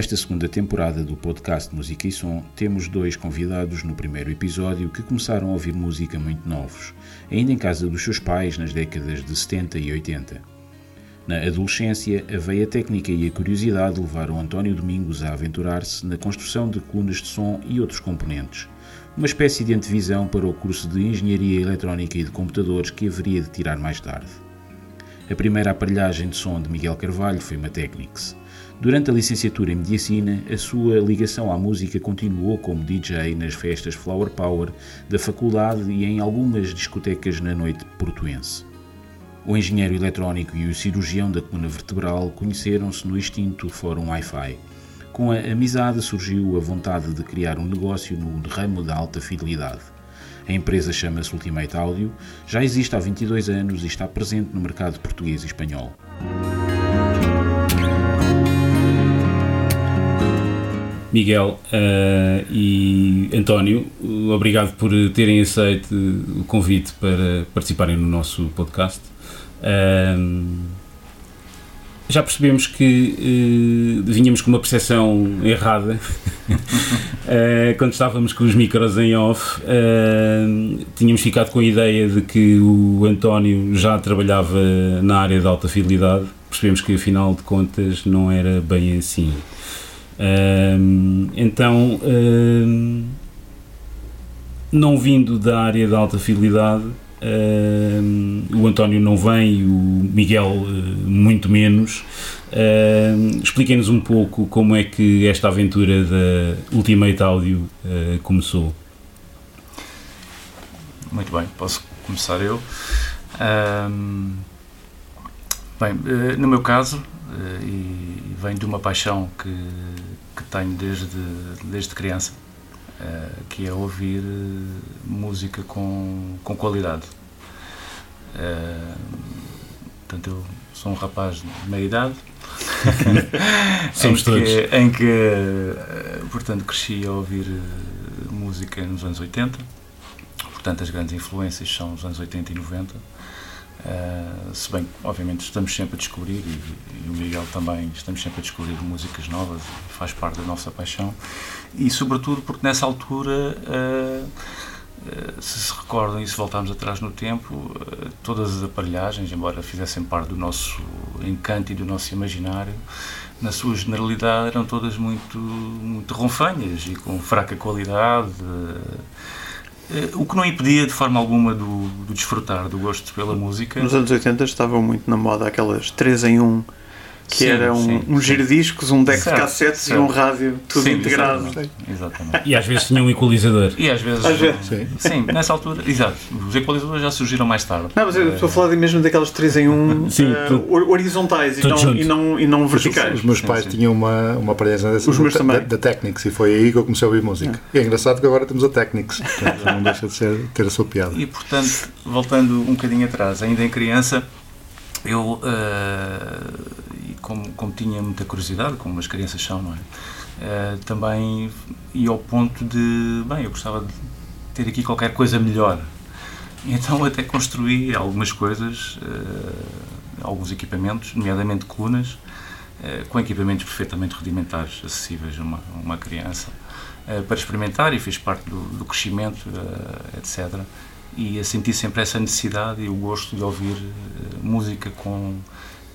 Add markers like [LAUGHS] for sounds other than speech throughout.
Nesta segunda temporada do podcast Música e Som, temos dois convidados no primeiro episódio que começaram a ouvir música muito novos, ainda em casa dos seus pais nas décadas de 70 e 80. Na adolescência, a veia técnica e a curiosidade levaram António Domingos a aventurar-se na construção de colunas de som e outros componentes, uma espécie de antevisão para o curso de Engenharia Eletrónica e de Computadores que haveria de tirar mais tarde. A primeira aparelhagem de som de Miguel Carvalho foi uma Technics. Durante a licenciatura em Medicina, a sua ligação à música continuou como DJ nas festas Flower Power da faculdade e em algumas discotecas na noite portuense. O engenheiro eletrónico e o cirurgião da coluna vertebral conheceram-se no extinto Fórum Wi-Fi. Com a amizade surgiu a vontade de criar um negócio no ramo da alta fidelidade. A empresa chama-se Ultimate Audio, já existe há 22 anos e está presente no mercado português e espanhol. Miguel uh, e António, obrigado por terem aceito o convite para participarem no nosso podcast. Uh, já percebemos que uh, vinhamos com uma percepção errada [LAUGHS] quando estávamos com os micros em off. tínhamos ficado com a ideia de que o António já trabalhava na área de alta fidelidade. Percebemos que, afinal de contas, não era bem assim então, não vindo da área da alta fidelidade, o António não vem, o Miguel uh, muito menos. Expliquem-nos um pouco como é que esta aventura da Ultimate Audio uh, começou. Muito bem, posso começar eu. bem, eh, no meu caso, eh, e vem de uma paixão que que tenho desde, desde criança, uh, que é ouvir uh, música com, com qualidade. Uh, portanto, eu sou um rapaz de meia idade. [LAUGHS] Somos em todos. Que, em que, portanto, cresci a ouvir música nos anos 80. Portanto, as grandes influências são os anos 80 e 90 Uh, se bem obviamente, estamos sempre a descobrir, e, e, o Miguel também, estamos sempre a descobrir músicas novas, faz parte da nossa paixão, e sobretudo porque nessa altura, uh, uh, se se recordam e se voltarmos atrás no tempo, todas as aparelhagens, embora fizessem parte do nosso encanto e do nosso imaginário, na sua generalidade eram todas muito, muito ronfanhas e com fraca qualidade eh, o que não impedia de forma alguma do, do, desfrutar do gosto pela música. Nos anos 80 estavam muito na moda aquelas 3 em 1 que sim, era um, sim, um giradiscos, um deck certo, de cassetes certo. e um rádio, tudo sim, integrado. Exatamente. exatamente. E às vezes tinha um equalizador. E às vezes. Às vezes. Sim. sim. nessa altura, exato. Os equalizadores já surgiram mais tarde. Não, mas eu estou a falar mesmo daquelas 3 em 1 uh, horizontais e não, e não, e, não, verticais. Os, os meus pais tinham uma, uma aparelhagem dessas da, da Technics e foi aí que eu comecei a ouvir música. É. E é engraçado que agora temos a Technics, portanto, não deixa de ser, ter a sua piada. E portanto, voltando um bocadinho atrás, ainda em criança, eu. Uh, como, como tinha muita curiosidade, como as crianças são, não é? Uh, também ia ao ponto de, bem, eu gostava de ter aqui qualquer coisa melhor. Então até construí algumas coisas, uh, alguns equipamentos, nomeadamente colunas, uh, com equipamentos perfeitamente rudimentares, acessíveis a uma, uma criança, para experimentar e fiz parte do, do crescimento, etc. E a sentir sempre essa necessidade e o gosto de ouvir música com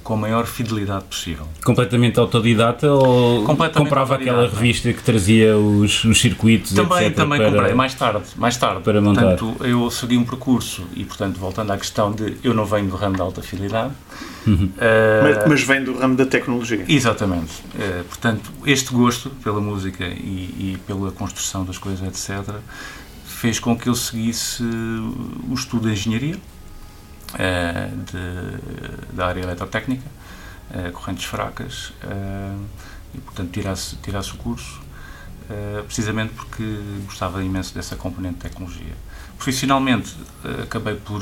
com a maior fidelidade possível. Completamente autodidata ou Completamente comprava autodidata. aquela revista que trazia os, os circuitos, Também, etc, também para, comprei, mais tarde, mais tarde. Para montar. Portanto, eu segui um percurso e, portanto, voltando à questão de eu não venho do ramo da alta fidelidade. Uhum. Uh, mas, mas, vem do ramo da tecnologia. Exatamente. Uh, portanto, este gosto pela música e, e pela construção das coisas, etc., fez com que eu seguisse o estudo de engenharia de, da área eletrotécnica, uh, correntes fracas, uh, e portanto tirasse, tirasse o curso, precisamente porque gostava imenso dessa componente de tecnologia. Profissionalmente, acabei por,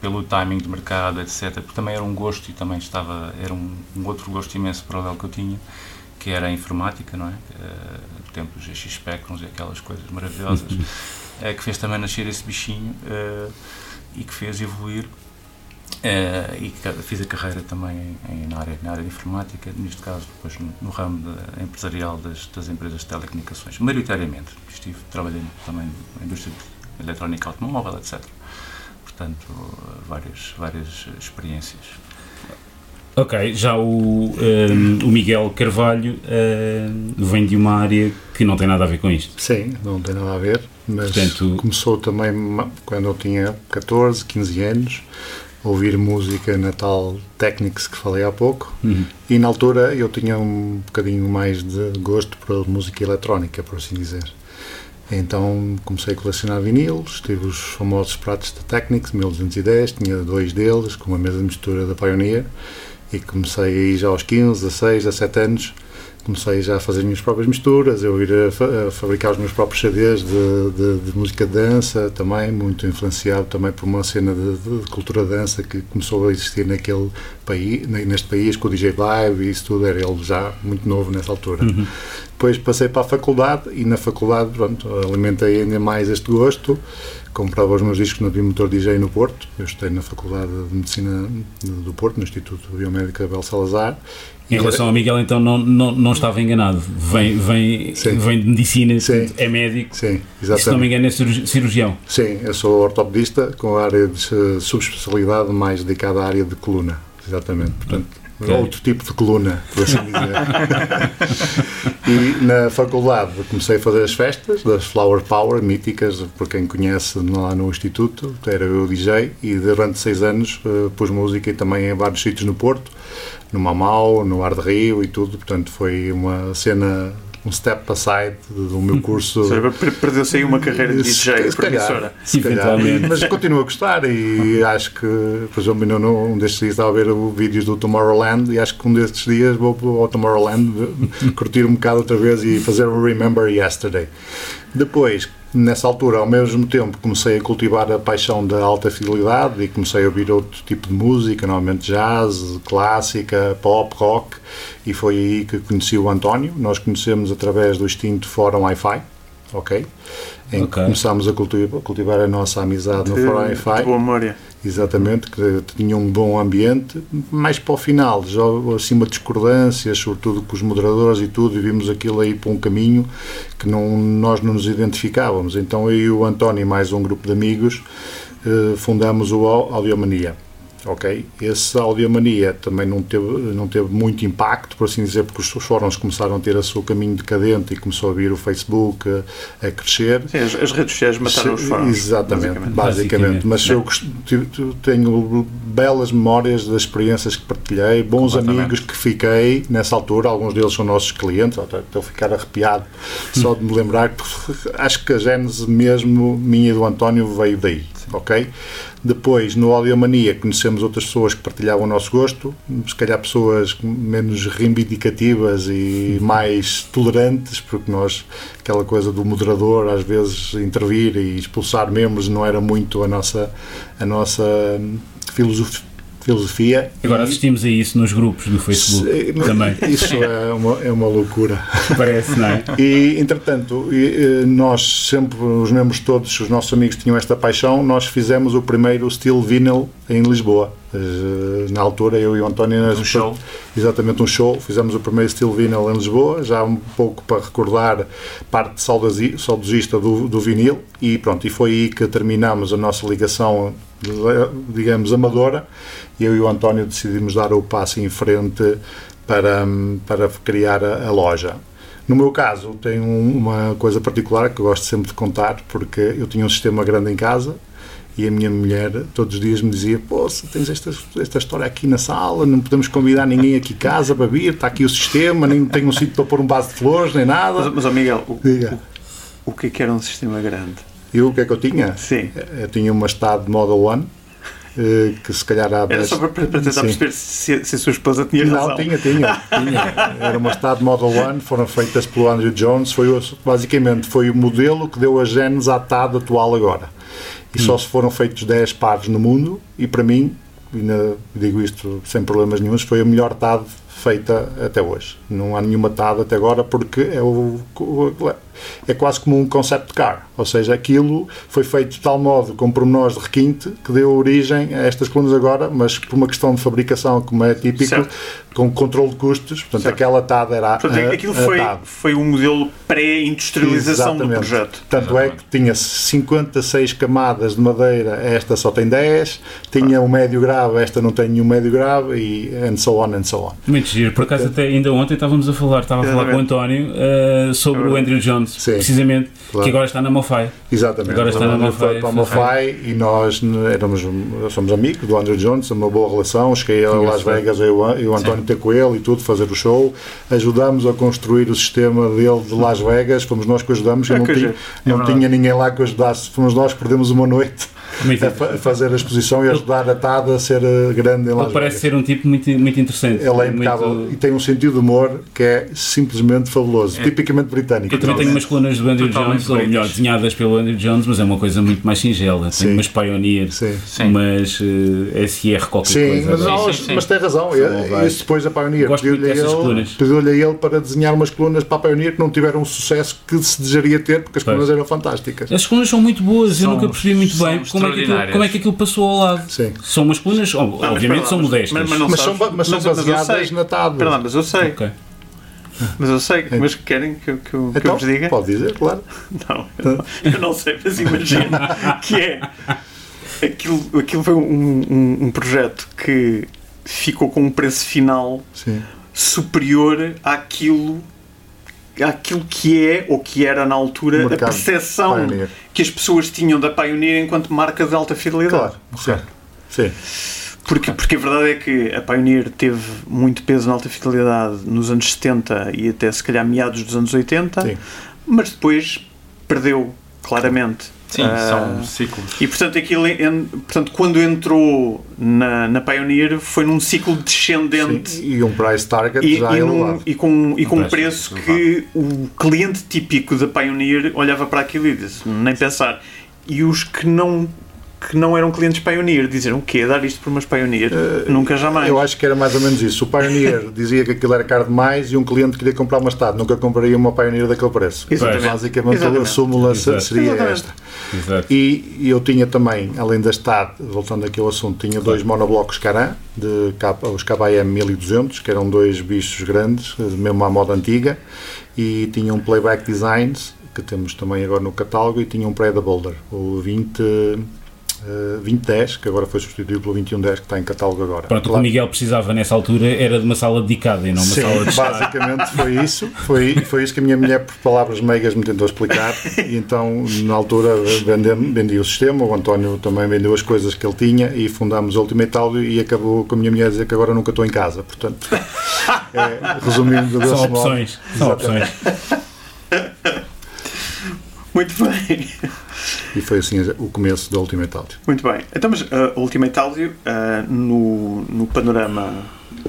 pelo timing de mercado, etc., porque também era um gosto e também estava, era um, um outro gosto imenso paralelo que eu tinha, que era a informática, não é? Do tempo dos GX Spectrums e aquelas coisas maravilhosas, [LAUGHS] que fez também nascer esse bichinho. E que fez evoluir Uh, e fiz a carreira também em, na, área, na área de informática, neste caso depois no, no ramo de, empresarial das, das, empresas de telecomunicações, maioritariamente. Estive trabalhando também na indústria eletrónica automóvel, etc. Portanto, várias, várias experiências. Ok, já o, um, ehm, o Miguel Carvalho um, vem de uma área que não tem nada a ver com isto. Sim, não tem nada a ver, mas Portanto, começou também quando eu tinha 14, 15 anos ouvir música na tal Technics que falei há pouco uhum. e na altura eu tinha um bocadinho mais de gosto por música eletrónica, por assim dizer. Então comecei a colecionar vinilos, tive os famosos pratos da Technics 1210, tinha dois deles com a mesma mistura da Pioneer e comecei aí já aos 15, 16, 17 anos comecei já a fazer as minhas próprias misturas, eu ir a, fa a fabricar os meus próprios CDs de, de, de, música de dança também, muito influenciado também por uma cena de, de, cultura dança que começou a existir naquele país, neste país, com o DJ Live e isso tudo, era ele já muito novo nessa altura. Uhum. Depois passei para a faculdade e na faculdade, pronto, alimentei ainda mais este gosto, comprava os meus discos no Bimotor DJ no Porto, eu estudei na Faculdade de Medicina do Porto, no Instituto Biomédico Abel Salazar, em relação ao Miguel, então, não, não, não estava enganado. Vem, vem, vem de medicina, Sim. é médico. Sim, exatamente. se não me engano, é cirurgião. Sim, eu sou ortopedista com a área de subespecialidade mais dedicada à área de coluna. Exatamente. Portanto, outro tipo de coluna, por assim dizer. [LAUGHS] e na faculdade comecei a fazer as festas das Flower Power, míticas, por quem conhece lá no Instituto. Era eu DJ e durante seis anos uh, pus música e também em vários sítios no Porto no Mamau, no Ar de Rio e tudo, portanto foi uma cena um step aside do meu curso. Perdeu-se aí uma carreira de DJ, se professora. Se calhar, mas continuo a gostar e acho que, por exemplo, um destes dias estava a ver vídeos do Tomorrowland e acho que um destes dias vou ao Tomorrowland [LAUGHS] curtir um bocado outra vez e fazer um Remember Yesterday. Depois, nessa altura, ao mesmo tempo, comecei a cultivar a paixão da alta fidelidade e comecei a ouvir outro tipo de música, normalmente jazz, clássica, pop, rock, e foi aí que conheci o António. Nós conhecemos através do extinto Fórum Wi-Fi, ok? Em okay. que começámos a cultivar, cultivar, a nossa amizade no Fórum Wi-Fi. boa memória. Exatamente, que tinha um bom ambiente, mais para o final, já acima de discordâncias, sobretudo com os moderadores e tudo, e vimos aquilo aí para um caminho que não, nós não nos identificávamos. Então eu e o António mais um grupo de amigos eh, fundamos o Audiomania ok? Esse Audiomania também não teve, não teve muito impacto, por assim dizer, porque os fóruns começaram a ter o seu caminho decadente e começou a vir o Facebook a, a crescer. Sim, as, as, redes sociais mataram os fóruns. Exatamente, basicamente. basicamente. Mas eu tenho belas memórias das experiências que partilhei, bons amigos que fiquei nessa altura, alguns deles são nossos clientes, estou a ficar arrepiado só de me lembrar, porque acho que a gênese mesmo minha e do António veio daí, ok? Depois, no Audiomania, conhecemos outras pessoas que partilhavam o nosso gosto, se calhar pessoas menos reivindicativas e mais tolerantes, porque nós, aquela coisa do moderador, às vezes intervir e expulsar membros não era muito a nossa, a nossa filosofia filosofia. Agora assistimos a isso nos grupos do Facebook se, [LAUGHS] também. Isso é uma, é uma loucura. [LAUGHS] Parece, não é? E, entretanto, nós sempre, os membros todos, os nossos amigos tinham esta paixão, nós fizemos o primeiro Steel Vinyl em Lisboa. Eh, na altura, eu e o António... Um show. Exatamente, um show. Fizemos o primeiro Steel Vinyl em Lisboa, já um pouco para recordar parte saudosista do, do vinil. E pronto, e foi aí que terminamos a nossa ligação, digamos, amadora eu e o António decidimos dar o passo em frente para, para criar a, a loja. No meu caso, tem uma coisa particular que eu gosto sempre de contar, porque eu tinha um sistema grande em casa e a minha mulher todos os dias me dizia: Pô, tens esta, esta história aqui na sala, não podemos convidar ninguém aqui em casa para vir, está aqui o sistema, nem tenho um sítio para pôr um vaso de flores, nem nada. Mas, mas oh Miguel, o, o, o, que é que era um sistema grande? E o que é que eu tinha? Sim. Eu tinha uma Stad Model One eh, que se calhar há Era só para, para tentar Sim. perceber se, se, a sua esposa tinha Não, razão. tinha, tinha, [LAUGHS] tinha. Era uma Stad Model One, foram feitas pelo Andrew Jones, foi basicamente foi o modelo que deu a genes à TAD atual agora. E hum. só se foram feitos 10 pares no mundo, e para mim, ainda digo isto sem problemas nenhums, foi a melhor TAD feita até hoje. Não há nenhuma TAD até agora porque é, o, é quase como um concept car, ou seja, aquilo foi feito de tal modo com pormenores de requinte que deu origem a estas colunas agora, mas por uma questão de fabricação, como é típico, certo. com controle de custos, portanto certo. aquela TAD era portanto, a, aquilo foi, TAD. foi um modelo pré-industrialização do projeto. Tanto é que tinha 56 camadas de madeira, esta só tem 10, tinha um médio grave, esta não tem nenhum médio grave e and so on and so on. Muito giro, por acaso até ainda ontem estávamos a falar, estava a falar com o António uh, sobre o Andrew Jones, Sim, precisamente, claro. que agora está na Mofai. Exatamente. Agora está na Mofai. Para a Mofai e nós éramos, somos amigos do Andrew Jones, uma boa relação, cheguei a Las Vegas eu, e o António ter com ele e tudo, fazer o show, ajudamos a construir o sistema dele de Las Vegas, fomos nós que ajudamos, é, não, tinha, não é tinha ninguém lá que ajudasse, fomos nós que perdemos uma noite a fazer a exposição e ajudar a TAD a ser eh, grande em Las Ele parece ser um tipo muito, muito interessante. Ele é impecável muito... e tem um sentido de humor que é simplesmente fabuloso, é. tipicamente britânico. Eu também tenho umas colunas do Andrew Jones, ou melhor, desenhadas pelo Andrew Jones, mas é uma coisa muito mais singela. Tem umas Pioneer, sim. umas uh, eh, SR qualquer sim, coisa. Mas, não, sim, mas tem razão. Isso depois a Pioneer pediu-lhe a, ele, pediu a ele para desenhar umas colunas para a Pioneer que não tiveram o sucesso que se desejaria ter, porque as colunas eram fantásticas. As colunas são muito boas, eu nunca percebi muito bem como é que como é que aquilo passou ao lado. Sim. São umas colunas, obviamente são modestas. Mas, mas, mas, são, mas são baseadas na TAD. Perdão, mas eu sei. Okay. Mas eu sei, mas querem que, que, que então, eu vos diga? Pode dizer, claro. Não, [LAUGHS] eu não, eu não sei, mas imagina que é. Aquilo, aquilo foi um, um, um, projeto que ficou com um preço final Sim. superior àquilo aquilo que é ou que era na altura a percepção Pioneer. que as pessoas tinham da Pioneer enquanto marca de alta fidelidade. Claro, sim. Porque, porque a verdade é que a Pioneer teve muito peso na alta fidelidade nos anos 70 e até se calhar meados dos anos 80, sim. mas depois perdeu claramente Sim, uh, são ciclos. E portanto, aquilo, en, portanto quando entrou na, na Pioneer foi num ciclo descendente. Sim, e um price target e, já e, num, e com, e um com um preço que o cliente típico da Pioneer olhava para aquilo e disse, nem pensar. E os que não que não eram clientes Pioneer diziam o quê? Dar isto por umas Pioneer? Uh, Nunca jamais. Eu acho que era mais ou menos isso. O Pioneer [LAUGHS] dizia que aquilo era caro demais e um cliente queria comprar uma Stad. Nunca compraria uma Pioneer daquele preço. Exatamente. Basicamente Exatamente. a súmula Exato. seria Exatamente. esta. Exato. E eu tinha também, além da Stad, voltando aqui ao assunto, tinha dois monoblocos Caran, de, os KM 1200, que eram dois bichos grandes, mesmo à moda antiga, e tinha um playback designs, que temos também agora no catálogo, e tinha um pré da Boulder, o 20 uh, 2010, que agora foi substituído pelo 2110, que está em catálogo agora. Pronto, claro. o que o Miguel precisava nessa altura era de uma sala dedicada e não uma Sim, sala de basicamente foi isso. Foi, foi isso que a minha mulher, por palavras meigas, me tentou explicar. E então, na altura, vendi, vendi o sistema, o António também vendeu as coisas que ele tinha e fundámos o Ultimate Audio e acabou com a minha mulher a dizer que agora nunca estou em casa. Portanto, é, resumindo, são opções. São opções. Muito bem. E foi assim o começo do Ultimate Audio. Muito bem. Então, mas uh, o Ultimate Audio, uh, no, no panorama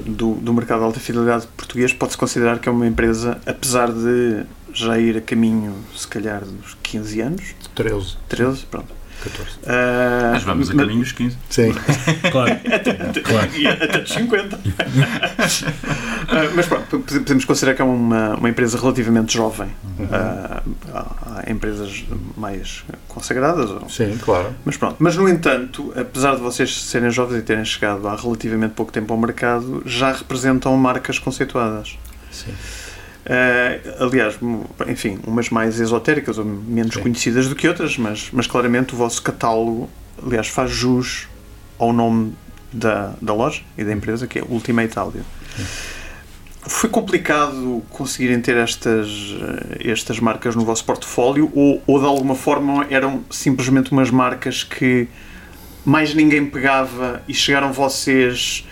do, do mercado de alta fidelidade português, pode-se considerar que é uma empresa, apesar de já ir a caminho, se calhar, dos 15 anos. 13. 13, pronto. 14. Uh, mas vamos a caminho dos 15. Sim. [LAUGHS] claro. [LAUGHS] até, claro. até dos 50. uh, mas pronto, podemos considerar que é uma, uma empresa relativamente jovem. Uhum. Uh, há empresas mais consagradas. Ou... Sim, claro. Mas pronto. Mas, no entanto, apesar de vocês serem jovens e terem chegado há relativamente pouco tempo ao mercado, já representam marcas conceituadas. Sim. Uh, aliás, enfim, umas mais esotéricas ou menos Sim. conhecidas do que outras, mas, mas claramente o vosso catálogo, aliás, faz jus ao nome da, da loja e da empresa, que é Ultimate Audio. Sim. Foi complicado conseguirem ter estas, eh, estas marcas no vosso portfólio ou, ou de alguma forma eram simplesmente umas marcas que mais ninguém pegava e chegaram vocês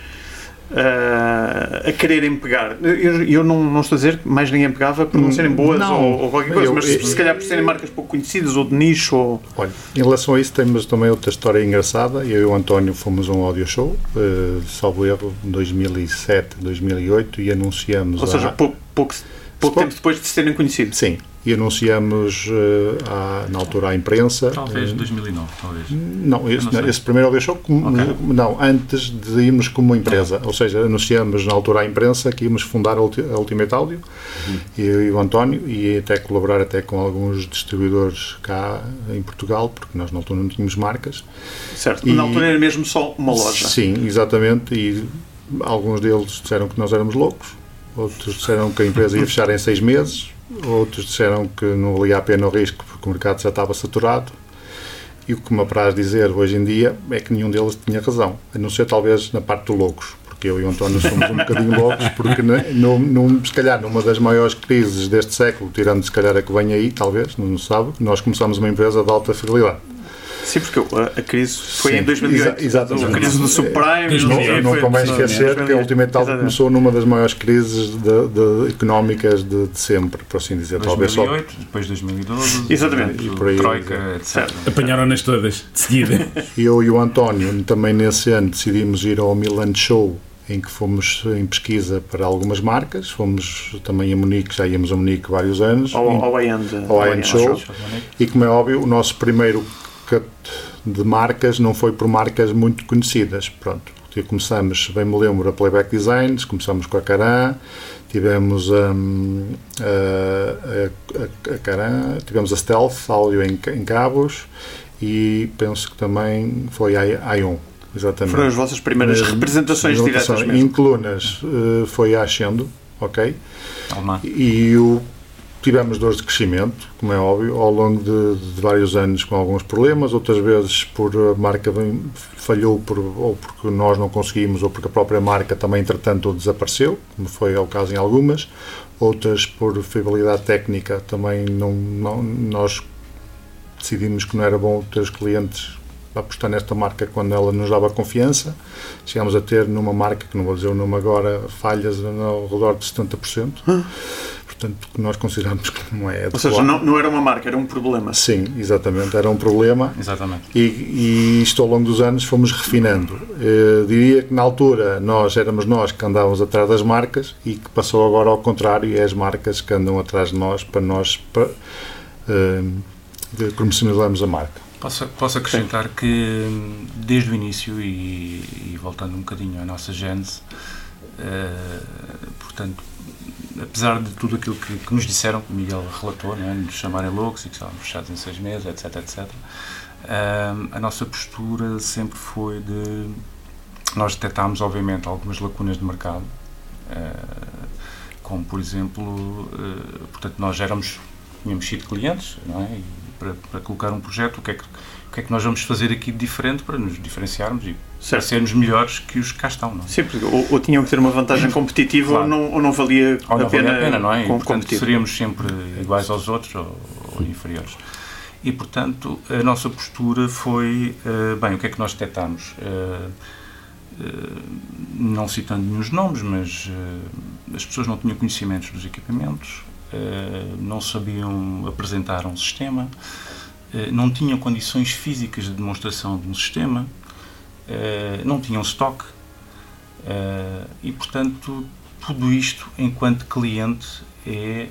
Uh, a quererem pegar. Eu, eu não, não, estou a dizer que mais ninguém pegava por não serem boas não, ou, ou, qualquer coisa, eu, mas eu, se calhar por serem marcas pouco conhecidas ou de nicho. Ou... Olha, em relação a isso, temos também outra história engraçada. Eu e o António fomos a um audio show, uh, salvo erro, em 2007, 2008, e anunciamos. Ou seja, pouco, pouco pouco tempo depois de se terem conhecido. Sim, e anunciamos uh, à, na altura à imprensa. Talvez uh, 2009, talvez. Não, esse, não esse primeiro deixou como. Okay. Não, antes de irmos como empresa. Ou seja, anunciamos na altura à imprensa que íamos fundar a Ultimate Audio uhum. e, e o António e até colaborar até com alguns distribuidores cá em Portugal, porque nós na altura não tínhamos marcas. Certo, e, na altura era mesmo só uma loja. Sim, exatamente. E alguns deles disseram que nós éramos loucos, outros disseram que a empresa ia fechar em seis meses Outros disseram que não valia a pena o risco porque o mercado já estava saturado. E o que me apraz dizer hoje em dia é que nenhum deles tinha razão, a não ser talvez na parte dos loucos, porque eu e o António somos um bocadinho loucos, porque no, no, se calhar numa das maiores crises deste século, tirando se calhar a que vem aí, talvez, não se sabe, nós começamos uma empresa de alta fidelidade. Sim, porque a, crise foi Sim, em 2008. Exa exatamente. A crise do subprime. Não, não convém esquecer que a Ultimate Talk começou numa das maiores crises de, de, económicas de, de, sempre, por assim dizer. 2008, Talvez só... depois 2012. Exatamente. E por aí, Troika, etc. Apanharam-nas todas, de seguida. [LAUGHS] Eu e o António, também nesse ano, decidimos ir ao Milan Show em que fomos em pesquisa para algumas marcas, fomos também a Munique, já íamos a Munique vários anos. Ao, ao ao Show. Show. E como é óbvio, o nosso primeiro de marcas não foi por marcas muito conhecidas. Pronto, começamos, bem me lembro, a Playback Designs, começamos com a Caran, tivemos um, a, a, a Caran, tivemos a Stealth, áudio em, em cabos e penso que também foi a Ion. Exatamente. Foram as vossas primeiras representações diretas mesmo. Em colunas uh, foi a Ascendo, ok? Alma. E o tivemos dores de crescimento, como é óbvio, ao longo de, de, vários anos com alguns problemas, outras vezes por a marca falhou por, ou porque nós não conseguimos ou porque a própria marca também entretanto desapareceu, como foi o caso em algumas, outras por fiabilidade técnica também não, não nós decidimos que não era bom ter os clientes apostar nesta marca quando ela nos dava confiança. Chegámos a ter numa marca, que não vou dizer o nome agora, falhas ao redor de 70%. Hum portanto, que nós consideramos que não é adequado. Ou seja, não, não era uma marca, era um problema. Sim, exatamente, era um problema. Exatamente. E, e isto ao longo dos anos fomos refinando. Eu diria que na altura nós éramos nós que andávamos atrás das marcas e que passou agora ao contrário, e é as marcas que andam atrás de nós para nós para, uh, promocionarmos a marca. Posso, posso acrescentar Sim. que desde o início, e, e, voltando um bocadinho à nossa gênese, uh, portanto, apesar de tudo aquilo que, que nos disseram, que o Miguel relatou, né, nos chamarem loucos e que estávamos fechados em seis meses, etc, etc, uh, a nossa postura sempre foi de. Nós detectámos, obviamente, algumas lacunas de mercado, uh, como, por exemplo, uh, portanto, nós éramos, tínhamos sido clientes, não é? E para, para colocar um projeto, o que é que o que é que nós vamos fazer aqui de diferente para nos diferenciarmos e certo. sermos melhores que os que cá estão. Não é? Sim, porque ou, ou tinham que ter uma vantagem competitiva claro. ou, não, ou não valia ou não a pena, valia a pena não é? E, portanto, seríamos sempre iguais aos outros ou, ou, inferiores. E, portanto, a nossa postura foi, uh, bem, o que é que nós detectámos? Uh, uh, não citando nenhum nomes, mas as pessoas não tinham conhecimentos dos equipamentos, não sabiam apresentar um sistema, não tinham condições físicas de demonstração de um sistema, não tinham estoque eh, e, portanto, tudo isto, enquanto cliente, é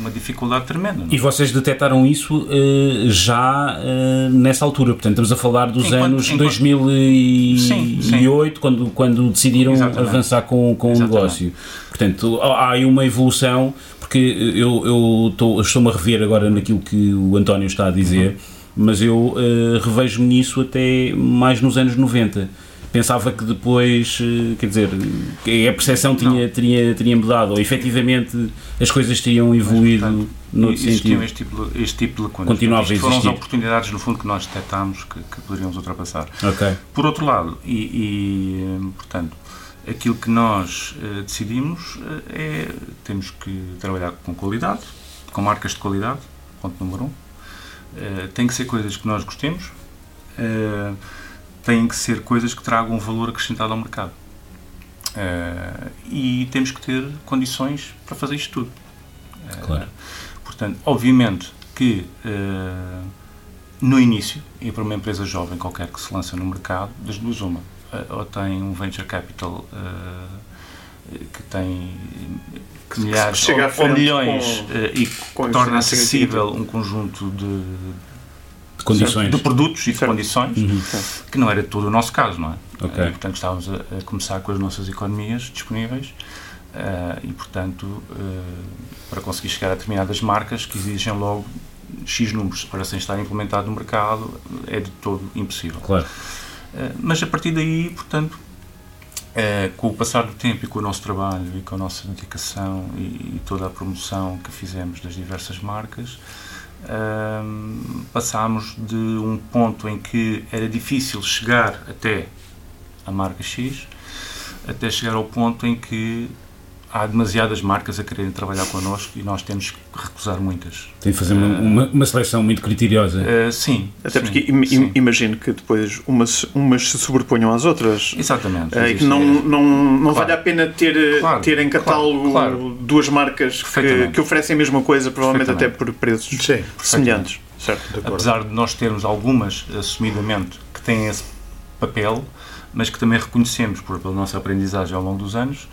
uma dificuldade tremenda. Não? É? E vocês detectaram isso uh, já uh, nessa altura, portanto estamos a falar dos enquanto, anos enquanto, 2008, sim, sim. Quando, quando decidiram Exatamente. avançar com, com o negócio. Portanto, há aí uma evolução, porque eu, eu estou-me a rever agora naquilo que o António está a dizer, uhum. Mas eu uh, revejo-me nisso até mais nos anos 90 pensava que depois, eh, quer dizer, a percepção tinha, tinha, tinha mudado, ou efetivamente as coisas tinham evoluído no sentido. Este tipo, de, este tipo de lacunas. Continuava a existir. Foram as oportunidades, no fundo, que nós detectámos que, que poderíamos ultrapassar. Okay. Por outro lado, e, e eh, portanto, aquilo que nós uh, decidimos uh, é temos que trabalhar com qualidade, com marcas de qualidade, ponto número um. Uh, tem que ser coisas que nós gostemos. Uh, têm que ser coisas que tragam valor acrescentado ao mercado. Uh, e temos que ter condições para fazer isto tudo. Claro. Portanto, obviamente que no início, e para uma empresa jovem qualquer que se lança no mercado, das duas uma, ou tem um venture capital que tem milhares ou, ou, milhões com, e que torna acessível um conjunto de, de condições de produtos e de certo. condições uhum. que não era todo o nosso caso, não é? Okay. E, portanto, estávamos a, a, começar com as nossas economias disponíveis uh, e, portanto, uh, para conseguir chegar a determinadas marcas que exigem logo X números para sem estar implementado no mercado é de todo impossível. Claro. Uh, mas a partir daí, portanto, com o passar do tempo e com o nosso trabalho e com a nossa dedicação e, e toda a promoção que fizemos das diversas marcas, passámos de um ponto em que era difícil chegar até a marca X, até chegar ao ponto em que há demasiadas marcas a quererem trabalhar connosco e nós temos que recusar muitas. Tem de fazer uma, uh, uma, uma, seleção muito criteriosa. Uh, sim. Até sim, porque im, im, imagino que depois umas, umas se sobreponham às outras. Exatamente. Uh, e que não, não, não claro. vale a pena ter, claro, ter em catálogo claro, claro. duas marcas que, que, oferecem a mesma coisa, provavelmente até por preços sim, semelhantes. Certo, de Apesar de nós termos algumas, assumidamente, que têm esse papel, mas que também reconhecemos, por, pela nossa aprendizagem ao longo dos anos,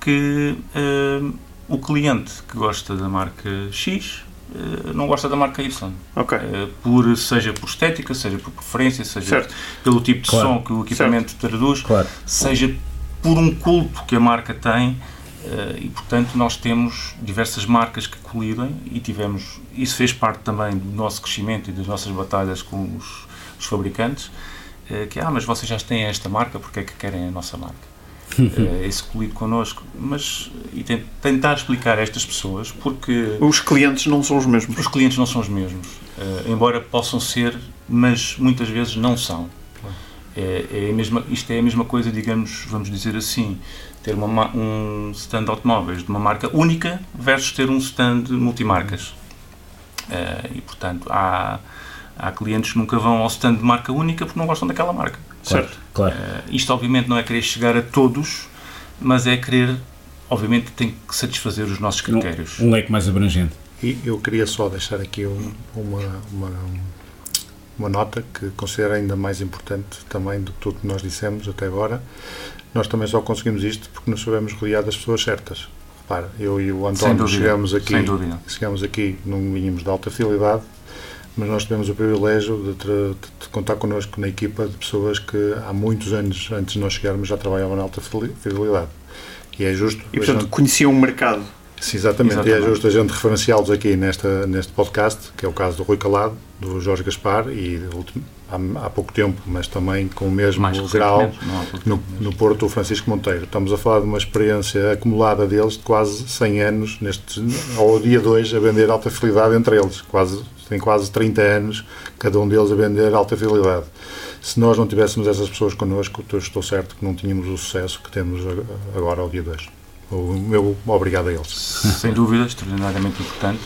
que uh, o cliente que gosta da marca X uh, não gosta da marca Y. Okay. Uh, por, seja por estética, seja por preferência, seja certo. pelo tipo de claro. som que o equipamento certo. traduz, claro. seja por um culto que a marca tem. e portanto nós temos diversas marcas que colidem e tivemos isso fez parte também do nosso crescimento e das nossas batalhas com os, os fabricantes que ah mas vocês já têm esta marca porque é que querem a nossa marca uh, [LAUGHS] esse colírio connosco, mas e tentar explicar a estas pessoas porque os clientes não são os mesmos. Os clientes não são os mesmos, uh, embora possam ser, mas muitas vezes não são. É, é, a mesma, isto é a mesma coisa, digamos, vamos dizer assim, ter uma, um stand de automóveis de uma marca única versus ter um stand multimarcas. Uh, e portanto há, há clientes que nunca vão ao stand de marca única porque não gostam daquela marca. Claro, certo? Claro. Uh, isto, obviamente, não é querer chegar a todos, mas é querer, obviamente, tem que satisfazer os nossos critérios. Um, um leque mais abrangente. E eu queria só deixar aqui um, uma, uma, uma nota que considero ainda mais importante também do que tudo que nós dissemos até agora. Nós também só conseguimos isto porque nos sabemos rodear das pessoas certas. Repara, eu e o António chegamos aqui, chegamos aqui, não vínhamos de alta fidelidade, mas nós tivemos o privilégio de, de, contar connosco na equipa de pessoas que há muitos anos antes de nós chegarmos já trabalhavam na alta fidelidade. E é justo. E portanto gente... conheciam o mercado. Sim, exatamente. exatamente. E é justo a gente referenciá-los aqui nesta, neste podcast, que é o caso do Rui Calado, do Jorge Gaspar e há, há pouco tempo, mas também com o mesmo Mais grau no, no Porto Francisco Monteiro. Estamos a falar de uma experiência acumulada deles de quase 100 anos, neste, ao dia 2, a vender alta fidelidade entre eles. Quase tem quase 30 anos, cada um deles a vender alta fidelidade. Se nós não tivéssemos essas pessoas connosco, estou certo que não tínhamos o sucesso que temos agora ao dia 2. O meu obrigado a eles. Sem dúvida, extraordinariamente importante.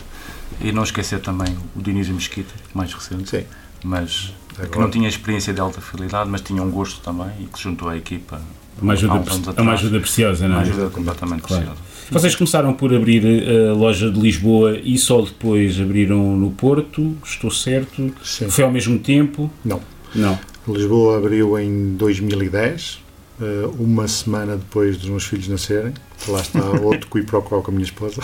E não esquecer também o Dionísio Mesquita, mais recente. Sim. Mas agora. que não tinha experiência de alta fidelidade, mas tinha um gosto também e que se juntou à equipa. Uma ajuda, é uma ajuda preciosa, não é? Uma ajuda completamente claro. preciosa. Vocês começaram por abrir a loja de Lisboa e só depois abriram no Porto, estou certo? Sim. Foi ao mesmo tempo? Não. Não. Lisboa abriu em 2010, eh, uma semana depois dos meus filhos nascerem. Lá está [LAUGHS] outro qui pro com a minha esposa.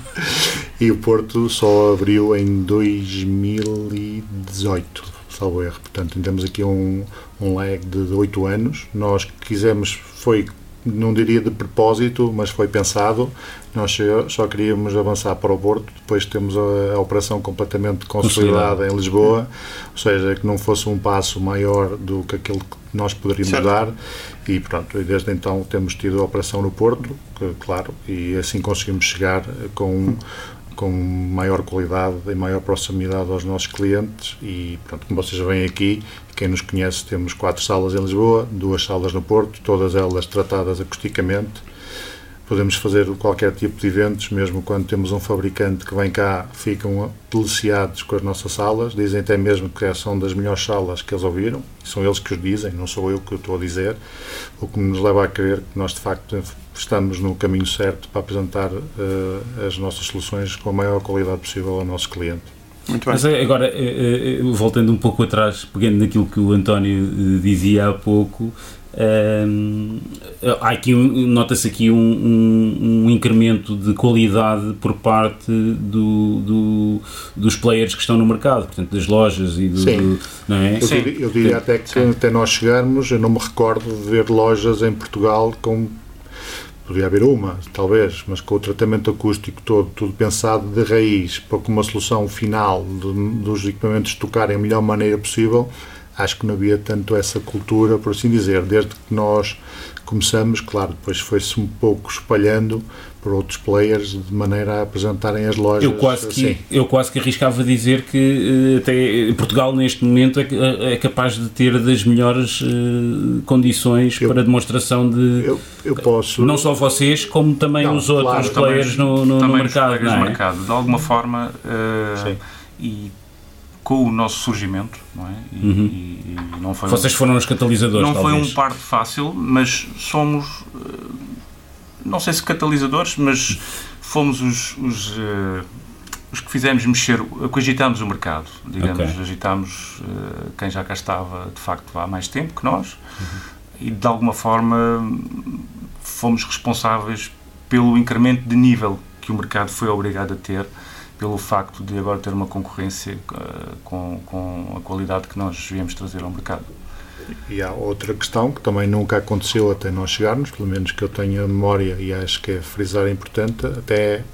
[LAUGHS] e o Porto só abriu em 2018, salvo erro. Portanto, temos aqui um, um lag de 8 anos. Nós quisemos, foi não diria de propósito, mas foi pensado. Nós só queríamos avançar para o Porto, depois temos a, a operação completamente consolidada em Lisboa, ou seja, que não fosse um passo maior do que aquele que nós poderíamos certo. dar e pronto, e desde então temos tido a operação no Porto, que, claro, e assim conseguimos chegar com com maior qualidade e maior proximidade aos nossos clientes e pronto, como vocês veem aqui, quem nos conhece, temos quatro salas em Lisboa, duas salas no Porto, todas elas tratadas acusticamente. Podemos fazer qualquer tipo de eventos, mesmo quando temos um fabricante que vem cá, ficam deliciados com as nossas salas, dizem até mesmo que são das melhores salas que eles ouviram, são eles que os dizem, não sou eu que o estou a dizer, o que nos leva a crer que nós de facto estamos no caminho certo para apresentar uh, as nossas soluções com a maior qualidade possível ao nosso cliente. Muito bem. Mas eh, agora, eh, voltando um pouco atrás, pegando naquilo que o António dizia há pouco, Uh, há aqui nota-se aqui um, um, um, incremento de qualidade por parte do, do, dos players que estão no mercado, portanto das lojas e do, Sim. do não é? Eu, diria, eu diria até que Sim. até nós chegarmos, eu não me recordo de ver lojas em Portugal com poderia haver uma, talvez, mas com o tratamento acústico todo, tudo pensado de raiz, para que uma solução final de, dos equipamentos tocarem a melhor maneira possível, acho que não havia tanto essa cultura, por assim dizer. Desde que nós começamos, claro, depois foi-se um pouco espalhando por outros players de maneira a apresentarem as lojas. Eu quase que, assim. eu quase que arriscava dizer que até Portugal neste momento é, é capaz de ter das melhores uh, condições eu, para demonstração de eu, eu, posso não só vocês como também não, os outros claro, players também, no, no, também no mercado, no é? mercado. De alguma forma uh, e com o nosso surgimento, não é? E, uhum. e, e não foi Vocês um, foram os catalisadores, Não talvez. foi um parto fácil, mas somos, eh, não sei se catalisadores, mas fomos os, os, uh, os que fizemos mexer, que agitámos o mercado, digamos, okay. agitámos uh, quem já cá estava, de facto, há mais tempo que nós, uhum. e de alguma forma fomos responsáveis pelo incremento de nível que o mercado foi obrigado a ter pelo facto de agora ter uma concorrência uh, com, com a qualidade que nós viemos trazer ao mercado. E há outra questão que também nunca aconteceu até nós chegarmos, pelo menos que eu tenha memória e acho que é frisar importante, até,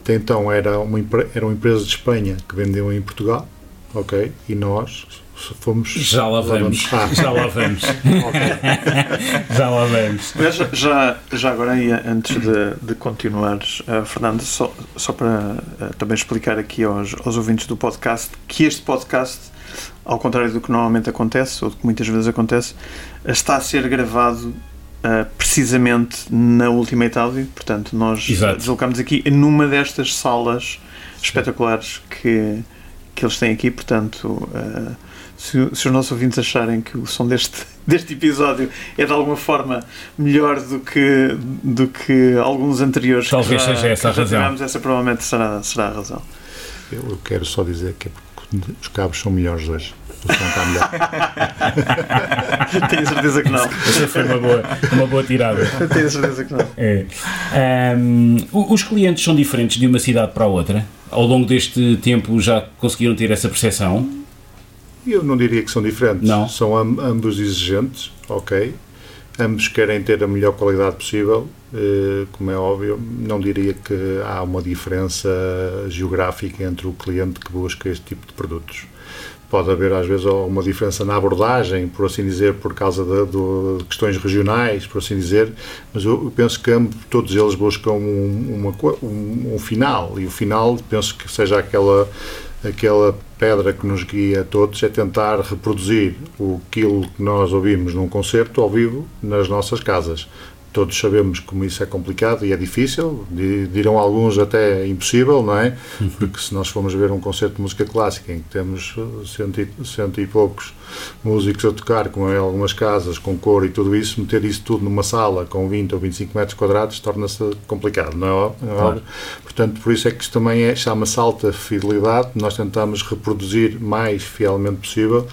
até então era uma, era uma empresa de Espanha que vendeu em Portugal, ok? E nós fomos. Já lá vamos. Ah. Já lá vamos. já lá vamos. Mas já, já agora, antes de, de continuares, uh, Fernando, só, só para uh, também explicar aqui aos, aos ouvintes do podcast que este podcast, ao contrário do que normalmente acontece, ou do que muitas vezes acontece, está a ser gravado Uh, precisamente na Ultimate Audio. Portanto, nós Exato. deslocamos aqui numa destas salas espetaculares que, que eles têm aqui. Portanto, uh, se, se, os nossos ouvintes acharem que o som deste, [LAUGHS] deste episódio é de alguma forma melhor do que, do que alguns anteriores talvez que já, seja essa a razão. tivemos, essa provavelmente será, será a razão. Eu, eu quero só dizer que é os cabos são melhores hoje. O som está melhor. [LAUGHS] Tenho certeza que não. Essa foi uma boa, uma boa tirada. [LAUGHS] Tenho certeza que não. É. um, os clientes são diferentes de uma cidade para a outra? Ao longo deste tempo já conseguiram ter essa percepção eu não diria que são diferentes. Não. São ambos exigentes, ok. Ambos querem ter a melhor qualidade possível, eh, como é óbvio. Não diria que há uma diferença geográfica entre o cliente que busca este tipo de produtos. Pode haver, às vezes, uma diferença na abordagem, por assim dizer, por causa de, de questões regionais, por assim dizer, mas eu penso que ambos, todos eles buscam um, uma, um, um final, e o final penso que seja aquela aquela pedra que nos guia a todos é tentar reproduzir o que nós ouvimos num concerto ao vivo nas nossas casas. Todos sabemos como isso é complicado e é difícil, dirão alguns até impossível, não é? Uhum. Porque se nós formos ver um concerto de música clássica em que temos cento e, cento e poucos músicos a tocar, como em algumas casas, com cor e tudo isso, meter isso tudo numa sala com 20 ou 25 metros quadrados torna-se complicado, não é? Não é claro. Portanto, por isso é que isto também é, chama-se alta fidelidade, nós tentamos reproduzir mais fielmente possível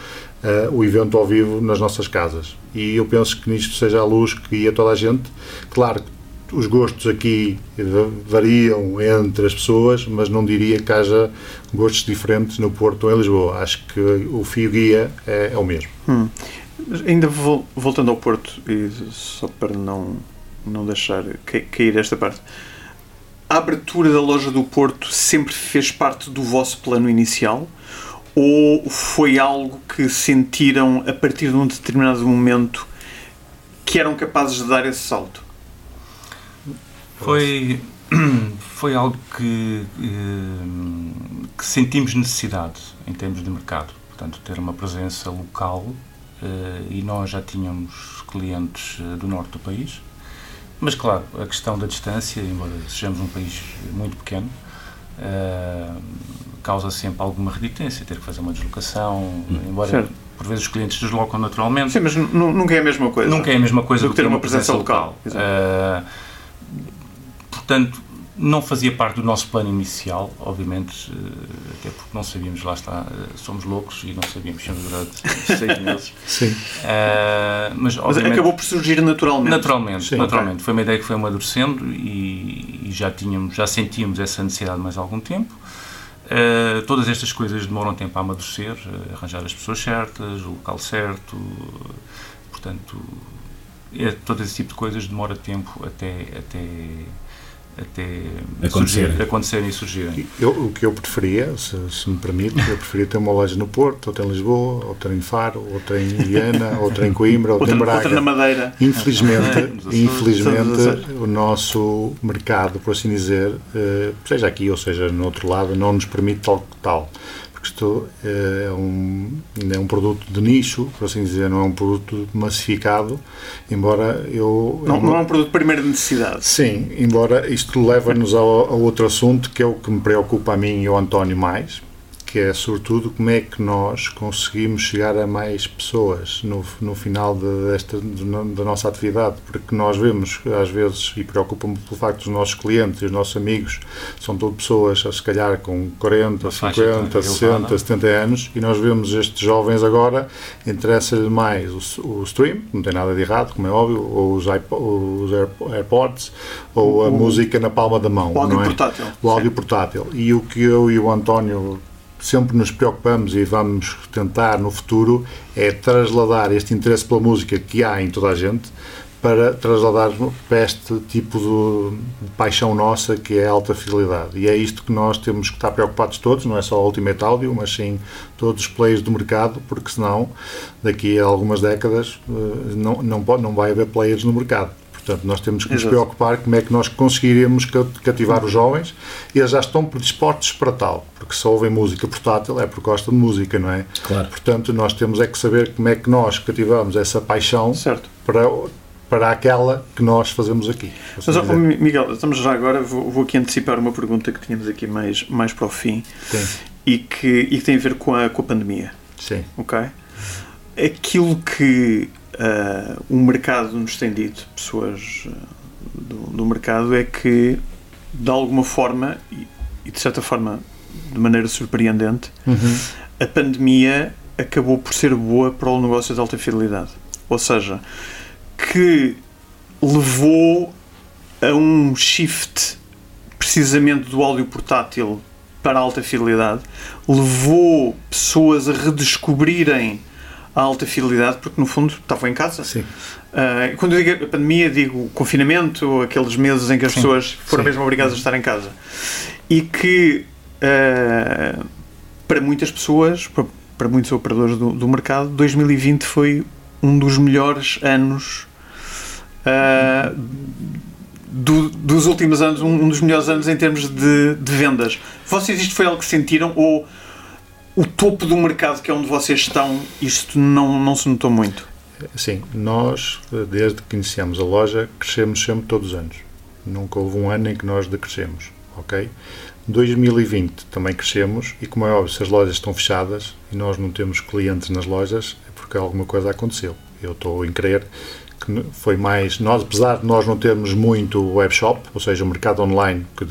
uh, o evento ao vivo nas nossas casas. E eu penso que nisto seja a luz que guia toda a gente. Claro os gostos aqui variam entre as pessoas, mas não diria que haja gostos diferentes no Porto ou em Lisboa. Acho que o fio guia é, é o mesmo. Hum. Ainda voltando ao Porto, e só para não, não deixar cair esta parte, a abertura da loja do Porto sempre fez parte do vosso plano inicial? Ou foi algo que sentiram a partir de um determinado momento que eram capazes de dar esse salto? Foi, [CLEARS THROAT] foi algo que, eh, que sentimos necessidade em termos de mercado. Portanto, ter uma presença local eh, e nós já tínhamos clientes eh, do norte do país. Mas, claro, a questão da distância, embora sejamos um país muito pequeno, causa sempre alguma renitência, ter que fazer uma deslocação, hum. embora certo. por vezes os clientes deslocam naturalmente. Sim, mas nunca é a mesma coisa. Nunca é a mesma coisa do que ter uma presença, presença local. local. Uh, portanto, não fazia parte do nosso plano inicial, obviamente, até porque não sabíamos, lá está, somos loucos e não sabíamos se durante seis [LAUGHS] meses. Sim. Uh, mas, mas, acabou por surgir naturalmente. Naturalmente, Sim, naturalmente. Okay. Foi uma ideia que foi amadurecendo e, e, já tínhamos, já sentíamos essa necessidade mais algum tempo. Uh, todas estas coisas demoram tempo a amadurecer, uh, arranjar as pessoas certas, o local certo, portanto, é, todo esse tipo de coisas demora tempo até, até até acontecer. acontecerem e surgirem. Eu, o que eu preferia, se, se, me permite, eu preferia ter uma loja no Porto, outra em Lisboa, outra em Faro, outra em Viana, [LAUGHS] outra em Coimbra, outra, outra em Braga. Outra na Madeira. Infelizmente, infelizmente o nosso mercado, por assim dizer, eh, seja aqui ou seja no outro lado, não nos permite tal tal porque isto eh, é um, é um produto de nicho, por assim dizer, não é um produto massificado, embora eu... Não, não é um produto de primeira necessidade. Sim, embora isto leva-nos a outro assunto que é o que me preocupa a mim e ao António mais, que é sobretudo como é que nós conseguimos chegar a mais pessoas no, no final de, desta da nossa atividade, porque nós vemos às vezes e preocupa-me pelo facto dos nossos clientes e os nossos amigos são todas pessoas se calhar com 40, 50, 60, 70 anos e nós vemos estes jovens agora interessa-lhe mais o, o, stream, não tem nada de errado, como é óbvio, ou os, iPod, os AirPods ou a o, música na palma da mão. O áudio é? portátil. O áudio portátil. E o que eu e o António sempre nos preocupamos e vamos tentar no futuro é trasladar este interesse pela música que há em toda a gente para trasladar para este tipo de, paixão nossa que é a alta fidelidade. E é isto que nós temos que estar preocupados todos, não é só o Ultimate Audio, mas sim todos os players do mercado, porque senão daqui a algumas décadas eh, não, não, pode, não vai haver players no mercado. Portanto, nós temos que nos Exato. preocupar como é que nós conseguiremos cativar os jovens e eles já estão predispostos para tal, porque se ouvem música portátil é porque gostam de música, não é? Claro. Portanto, nós temos é que saber como é que nós cativamos essa paixão certo. para para aquela que nós fazemos aqui. Mas, oh, Miguel, estamos já agora, vou, vou, aqui antecipar uma pergunta que tínhamos aqui mais, mais para o fim Sim. e que, e que tem a ver com a, com a pandemia. Sim. Ok? Aquilo que uh, o mercado nos tem dito, pessoas uh, do, do, mercado, é que de alguma forma, e, de certa forma de maneira surpreendente, uhum. a pandemia acabou por ser boa para o negócio de alta fidelidade. Ou seja, que levou a um shift precisamente do áudio portátil para a alta fidelidade, levou pessoas a redescobrirem a alta fidelidade, porque no fundo estavam em casa. Sim. Uh, quando eu digo a pandemia, digo confinamento, aqueles meses em que as Sim. pessoas foram Sim. mesmo obrigadas a estar em casa. E que uh, para muitas pessoas, para, para muitos operadores do, do, mercado, 2020 foi um dos melhores anos uh, do, dos últimos anos, um, um, dos melhores anos em termos de, de vendas. Vocês isto foi algo que sentiram ou o topo do mercado que é onde vocês estão, isto não, não se notou muito? Sim, nós, desde que iniciamos a loja, crescemos sempre todos os anos. Nunca houve um ano em que nós decrescemos, ok? 2020 também crescemos e, como é óbvio, se as lojas estão fechadas e nós não temos clientes nas lojas, é porque alguma coisa aconteceu. Eu estou em crer que foi mais. Nós, apesar de nós não termos muito webshop, ou seja, o mercado online, que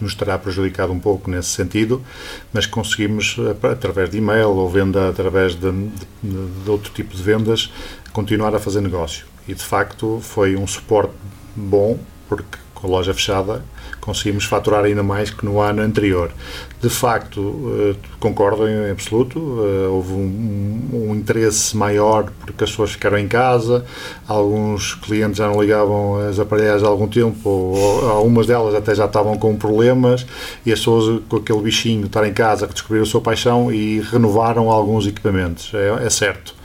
nos terá prejudicado um pouco nesse sentido, mas conseguimos, eh, através de e-mail ou venda através de, de, de outro tipo de vendas, continuar a fazer negócio. E de facto foi um suporte bom, porque com a loja fechada conseguimos faturar ainda mais que no ano anterior. De facto, eh, concordo em absoluto, eh, houve um, um, interesse maior porque as pessoas ficaram em casa, alguns clientes já não ligavam as aparelhagens há algum tempo, ou algumas delas até já estavam com problemas, e as pessoas com aquele bichinho estar em casa que descobriram a sua paixão e renovaram alguns equipamentos, é, é certo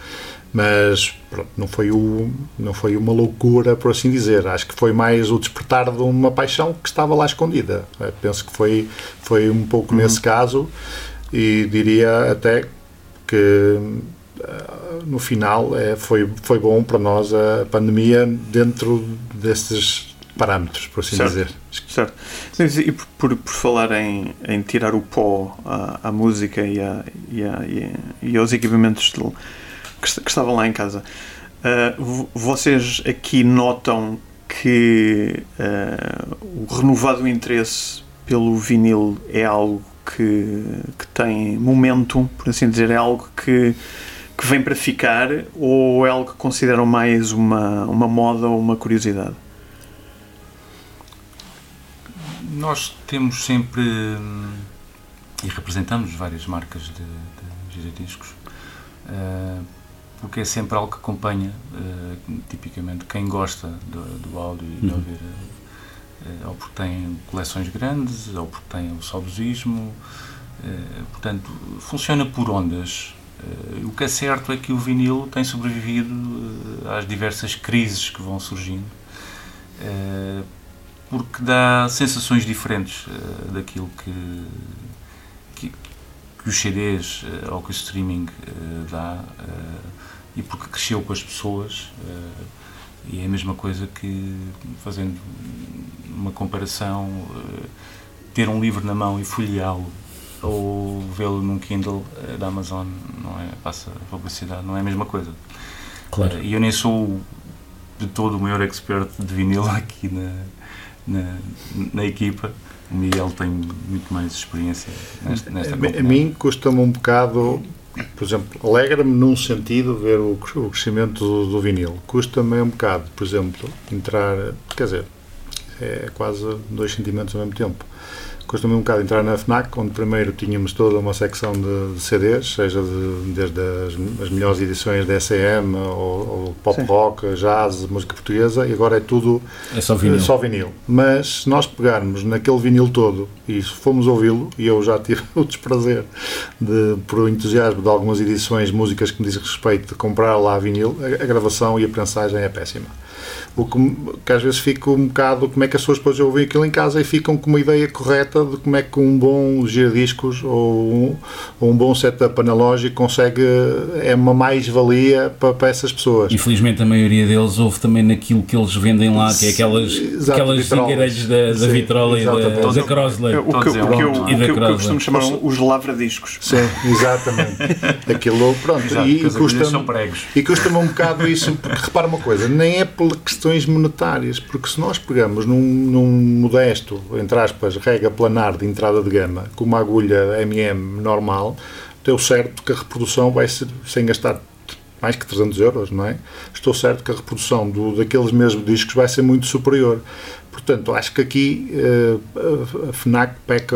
mas pronto, não foi o não foi uma loucura por assim dizer acho que foi mais o despertar de uma paixão que estava lá escondida é, penso que foi foi um pouco uhum. nesse caso e diria até que eh, no final é, foi foi bom para nós a pandemia dentro desses parâmetros por assim certo. dizer certo e por, por, por falar em, em tirar o pó à, à música e, a, e, a, e, aos equipamentos que, estavam lá em casa. Uh, vocês aqui notam que uh, o renovado interesse pelo vinil é algo que, que tem momentum, por assim dizer, é algo que, que vem para ficar ou é algo que consideram mais uma, uma moda ou uma curiosidade? Nós temos sempre e representamos várias marcas de, de giradiscos uh, porque é sempre algo que acompanha uh, tipicamente quem gosta do, do áudio e de uhum. ouvir uh, ou porque tem coleções grandes ou porque tem o saudosismo portanto funciona por ondas o que é certo é que o vinil tem sobrevivido às diversas crises que vão surgindo porque dá sensações diferentes daquilo que que os CDs uh, ou que o streaming uh, dá uh, e porque cresceu com as pessoas e é a mesma coisa que fazendo uma comparação ter um livro na mão e folheá-lo ou vê-lo num Kindle da Amazon não é passa a publicidade não é a mesma coisa. Claro. e eu nem sou de todo o maior expert de vinil aqui na, na, na equipa. O Miguel tem muito mais experiência nesta, nesta A, a mim custa-me um bocado, por exemplo, alegra-me num sentido ver o, o crescimento do, do vinil. Custa-me um bocado, por exemplo, entrar, quer dizer, é quase dois sentimentos ao mesmo tempo custa-me um bocado entrar na FNAC, onde primeiro tínhamos toda uma secção de, de CDs, seja de, desde as, as, melhores edições da SM, ou, ou pop Sim. rock, jazz, música portuguesa, e agora é tudo é só, vinil. só vinil. Mas se nós pegarmos naquele vinil todo e fomos ouvi-lo, e eu já [LAUGHS] tive o desprazer, de, por o entusiasmo de algumas edições, músicas que me dizem respeito, de comprar lá vinil, a, a gravação e a prensagem é péssima o que, que, às vezes fico um bocado como é que as pessoas depois ouvem aquilo em casa e ficam com uma ideia correta de como é que um bom giradiscos ou um, ou um bom setup analógico consegue é uma mais-valia para, para, essas pessoas. Infelizmente a maioria deles ouve também naquilo que eles vendem lá, que é aquelas, Exato, aquelas zigarelhas da, da Vitrola e da, da Crosley. O que, o que, eu, o que, eu, eu costumo chamar os lavradiscos. Sim, exatamente. [LAUGHS] Aquilo, pronto, Exato, e, e custa-me e custa um bocado isso, porque repara uma coisa, nem é pela questões monetárias, porque se nós pegamos num, num modesto, entre aspas, rega planar de entrada de gama, com uma agulha MM normal, estou certo que a reprodução vai ser, sem gastar mais que 300 euros, não é? Estou certo que a reprodução do, daqueles mesmos discos vai ser muito superior. Portanto, acho que aqui uh, a FNAC peca,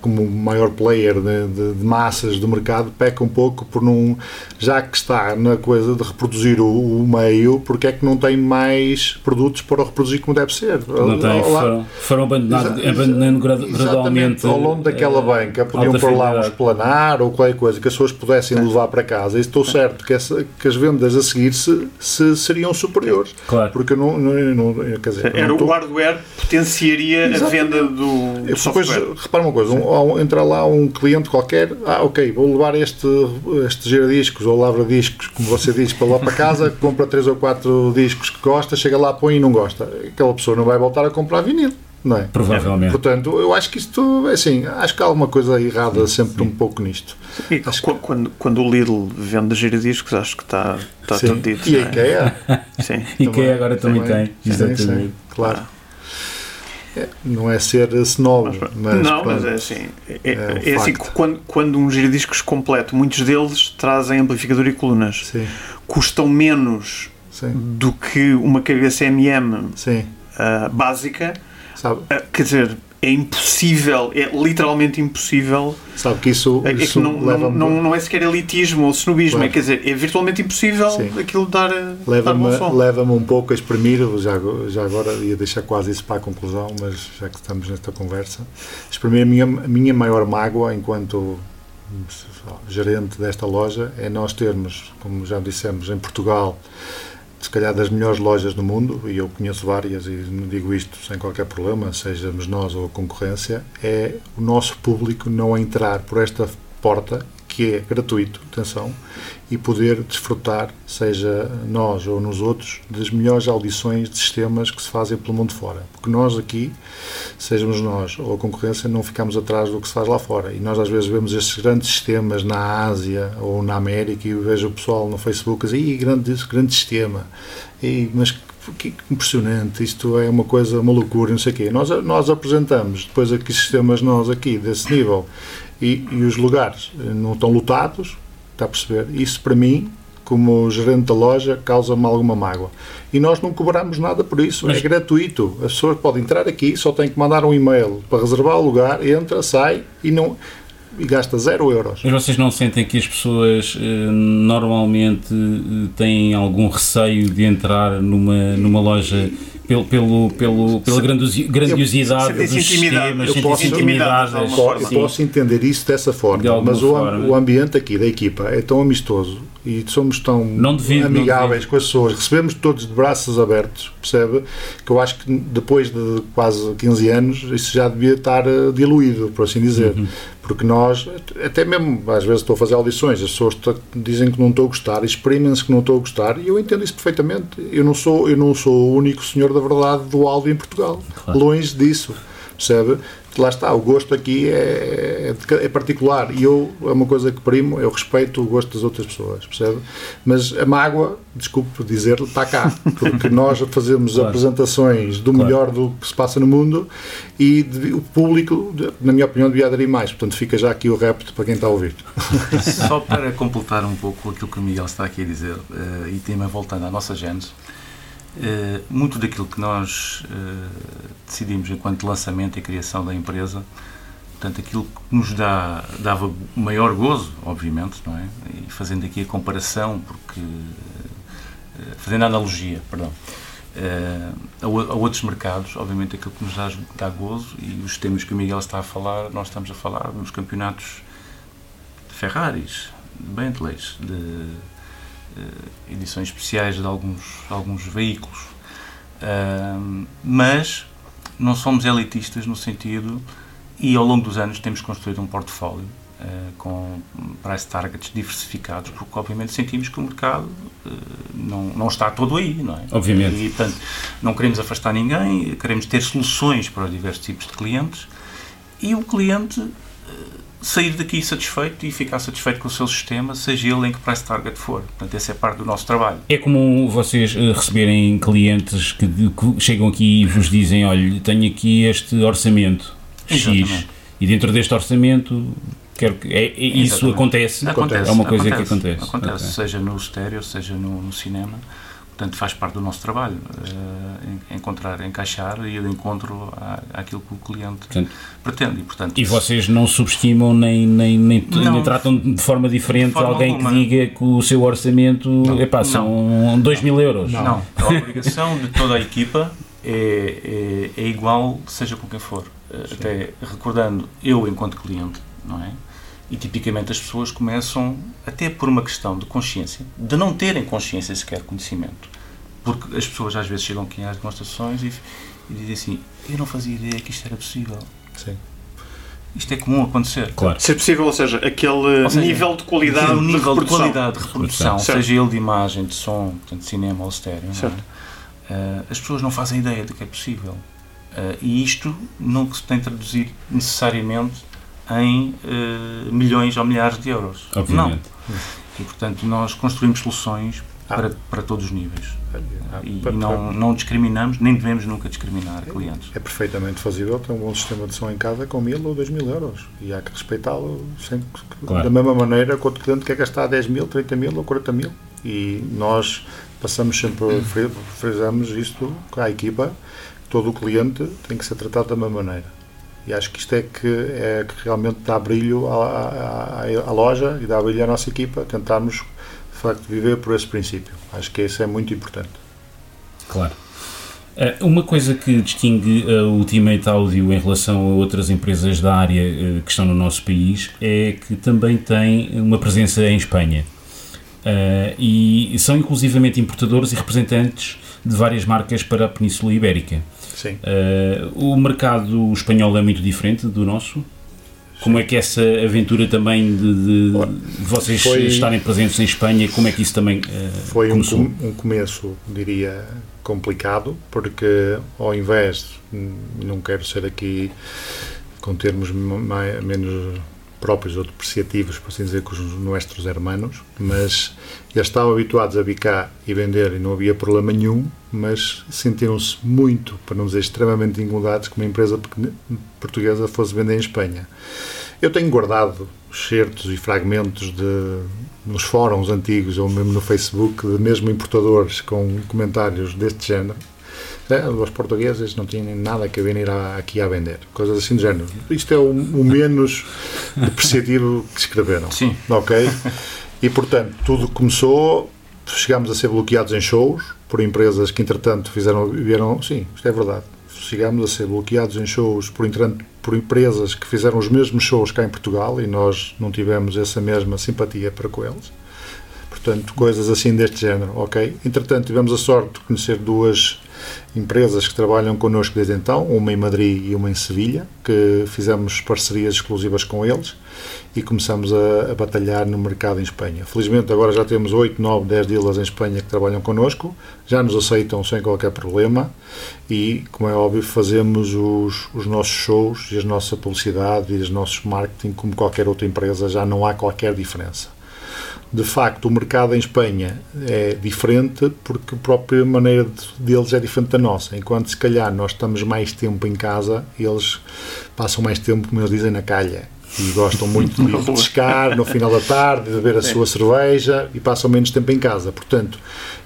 como maior player de, de, de, massas do mercado, peca um pouco por não, já que está na coisa de reproduzir o, o meio, porque é que não tem mais produtos para reproduzir como deve ser? Não tem, foram, foram abandonando, abandonando gradualmente. Ao longo daquela eh, banca, podiam pôr lá um esplanar ou qualquer coisa que as pessoas pudessem levar para casa. E estou certo que, essa, que as vendas a seguir se, se seriam superiores. Claro. Porque não, não, não quer dizer, Era o hardware potenciaria Exato. a venda do, do depois, repara uma coisa, um, entra lá um cliente qualquer, ah, ok, vou levar este, este giradiscos ou lavra-discos, como você diz, para lá para casa, [LAUGHS] compra 3 ou 4 discos que gosta, chega lá, põe e não gosta. Aquela pessoa não vai voltar a comprar vinil. Não é? Provavelmente. Portanto, eu acho que isto, assim, acho que há alguma coisa errada sempre um pouco nisto. E acho quando, que... quando, quando o Lidl vende giradiscos, acho que está, está tudo dito. E a é? IKEA? Sim. IKEA agora também, também tem. Exatamente. Sim, sim, claro. Ah. É, não é ser snob, mas, não, mas é assim. É, é, um é assim quando, quando um giradiscos completo, muitos deles trazem amplificador e colunas, Sim. custam menos Sim. do que uma cabeça MM uh, básica. Uh, quer dizer, é impossível, é literalmente impossível. Sabe que isso, é, isso que não, não, não, não, é sequer elitismo ou snobismo, claro. é, quer dizer, é virtualmente impossível Sim. aquilo dar, leva-me leva um pouco a exprimir, já, já agora ia deixar quase isso para a conclusão, mas já que estamos nesta conversa, exprimir a minha, a minha maior mágoa enquanto gerente desta loja é nós termos, como já dissemos, em Portugal se calhar das melhores lojas do mundo, e eu conheço várias e digo isto sem qualquer problema, sejamos nós ou a concorrência, é o nosso público não entrar por esta porta que é gratuito, atenção, e poder desfrutar, seja nós ou nos outros, das melhores audições de sistemas que se fazem pelo mundo fora. Porque nós aqui, sejamos nós ou a concorrência, não ficamos atrás do que se faz lá fora. E nós às vezes vemos estes grandes sistemas na Ásia ou na América e vejo o pessoal no Facebook dizer, grande, grande sistema. E, mas que impressionante, isto é uma coisa, uma loucura, não sei o quê. Nós, nós apresentamos depois aqui sistemas nós aqui desse nível e, e os lugares não estão lotados, está a perceber? Isso para mim como gerente da loja, causa-me alguma mágoa. E nós não cobramos nada por isso, Mas... é gratuito. As pessoas podem entrar aqui, só têm que mandar um e-mail para reservar o lugar, entra, sai e não e gasta zero euros. Mas vocês não sentem que as pessoas eh, normalmente eh, têm algum receio de entrar numa, numa loja pelo, pelo, pelo, pela grandiosidade dos sistemas, eu posso, intimidadas. Eu posso entender isso dessa forma, de mas forma. O, o ambiente aqui da equipa é tão amistoso e somos tão devido, amigáveis com as pessoas, recebemos todos de braços abertos, percebe? Que eu acho que depois de quase 15 anos isso já devia estar eh, diluído, por assim dizer. Uhum. Porque nós, até mesmo às vezes estou a fazer audições, as pessoas dizem que não estou a gostar, exprimem-se que não estou a gostar, e eu entendo isso perfeitamente. Eu não sou, eu não sou o único senhor da verdade do áudio em Portugal. Claro. Longe disso, percebe? lá está, o gosto aqui é, é, é, particular e eu, é uma coisa que primo, eu respeito o gosto das outras pessoas, percebe? Mas a mágoa, desculpe dizer, está cá, [LAUGHS] porque nós fazemos claro. apresentações do claro. melhor do que se passa no mundo e de, o público, na minha opinião, devia aderir mais, portanto fica já aqui o repto para quem está a ouvir. Só para completar um pouco aquilo que o Miguel está aqui a dizer, uh, e tema voltando à nossa gênese, Uh, muito daquilo que nós uh, decidimos enquanto lançamento e criação da empresa, portanto, aquilo que nos dá, dava maior gozo, obviamente, não é? E fazendo aqui a comparação, porque. Uh, fazendo a analogia, perdão. A, a, outros mercados, obviamente, aquilo que nos dá, dá gozo e os temas que o Miguel está a falar, nós estamos a falar nos campeonatos de Ferraris, de Bentleys, de eh, edições especiais de alguns, alguns veículos. Mas não somos elitistas no sentido, e ao longo dos anos temos construído um portfólio uh, com price targets diversificados, porque obviamente sentimos que o mercado uh, não, não está todo aí, não é? Obviamente. E, portanto, não queremos afastar ninguém, queremos ter soluções para diversos tipos de clientes e o cliente sair daqui satisfeito e ficar satisfeito com o seu sistema, seja ele em que price target for. Portanto, essa é parte do nosso trabalho. É comum vocês eh, receberem clientes que, que chegam aqui e vos dizem: olha, tenho aqui este orçamento Exatamente. X e dentro deste orçamento quero que é, é isso acontece, acontece, é uma coisa acontece, que acontece. Acontece, okay. seja no estéreo, seja no, no cinema. Portanto, faz parte do nosso trabalho uh, encontrar, encaixar e ir de encontro à, àquilo que o cliente portanto, pretende. E, portanto, e vocês não subestimam nem, nem, nem, não, nem tratam de forma diferente de forma alguém alguma. que diga que o seu orçamento não, epá, são 2 mil euros? Não. não, a obrigação de toda a equipa é, é, é igual, seja com quem for. Sim. Até recordando, eu enquanto cliente, não é? E tipicamente as pessoas começam, até por uma questão de consciência, de não terem consciência sequer conhecimento. Porque as pessoas às vezes chegam aqui às demonstrações e, e dizem assim: Eu não fazia ideia que isto era possível. Sim. Isto é comum acontecer. Claro. Se é possível, ou seja, aquele ou seja, nível de qualidade nível de, reprodução. de qualidade de reprodução, seja ele de imagem, de som, portanto, de cinema ou estéreo, é? uh, as pessoas não fazem ideia de que é possível. Uh, e isto não se tem traduzido necessariamente em uh, milhões ou milhares de euros. Obviamente. Não. E, portanto, nós construímos soluções ah. para, para todos os níveis. Ah, e, e não, não discriminamos, nem devemos nunca discriminar é, clientes. É perfeitamente fazível ter um bom sistema de som em casa com mil ou dois mil euros. E há que respeitá-lo claro. da mesma maneira que outro cliente quer gastar 10 mil, 30 mil ou 40 mil. E nós passamos sempre, frisamos isto com a equipa, todo o cliente tem que ser tratado da mesma maneira. E acho que isto é que, é que realmente dá brilho à, à, à, loja e dá brilho à nossa equipa, tentarmos de facto viver por esse princípio. Acho que isso é muito importante. Claro. Eh, uma coisa que distingue a Ultimate Audio em relação a outras empresas da área eh, que estão no nosso país é que também tem uma presença em Espanha. E são inclusivamente importadores e representantes de várias marcas para a Península Ibérica. Sim. Uh, o mercado espanhol é muito diferente do nosso? Como é que essa aventura também de, de, vocês foi, estarem presentes em Espanha, como é que isso também uh, foi começou? Um, um começo, diria, complicado, porque ao invés, não quero ser aqui com termos mais, menos próprios ou depreciativos, por assim dizer, com os nossos hermanos, mas eles estavam habituados a bicar e vender e não havia problema nenhum, mas sentiram-se muito, para não dizer extremamente incomodados, que uma empresa portuguesa fosse vender em Espanha. Eu tenho guardado certos e fragmentos de, nos fóruns antigos ou mesmo no Facebook de mesmo importadores com comentários deste género os portugueses não tinham nada que vir aqui a vender. Coisas assim do género. Isto é o, o menos depreciativo que escreveram. Sim. Ok? E, portanto, tudo começou, chegámos a ser bloqueados em shows por empresas que, entretanto, fizeram, vieram... Sim, isto é verdade. Chegámos a ser bloqueados em shows por, por empresas que fizeram os mesmos shows cá em Portugal e nós não tivemos essa mesma simpatia para com eles. Portanto, coisas assim deste género, ok? Entretanto, tivemos a sorte de conhecer duas empresas que trabalham connosco desde então, uma em Madrid e uma em Sevilha, que fizemos parcerias exclusivas com eles e começamos a, a batalhar no mercado em Espanha. Felizmente agora já temos 8, 9, 10 dealers em Espanha que trabalham connosco, já nos aceitam sem qualquer problema e, como é óbvio, fazemos os, os nossos shows e a nossa publicidade e os nossos marketing como qualquer outra empresa, já não há qualquer diferença de facto o mercado em Espanha é diferente porque a própria maneira deles é diferente da nossa. Enquanto se calhar nós estamos mais tempo em casa, eles passam mais tempo, como eles dizem, na calha. E gostam muito de [LAUGHS] pescar no final da tarde, de beber a sua cerveja e passam menos tempo em casa. Portanto,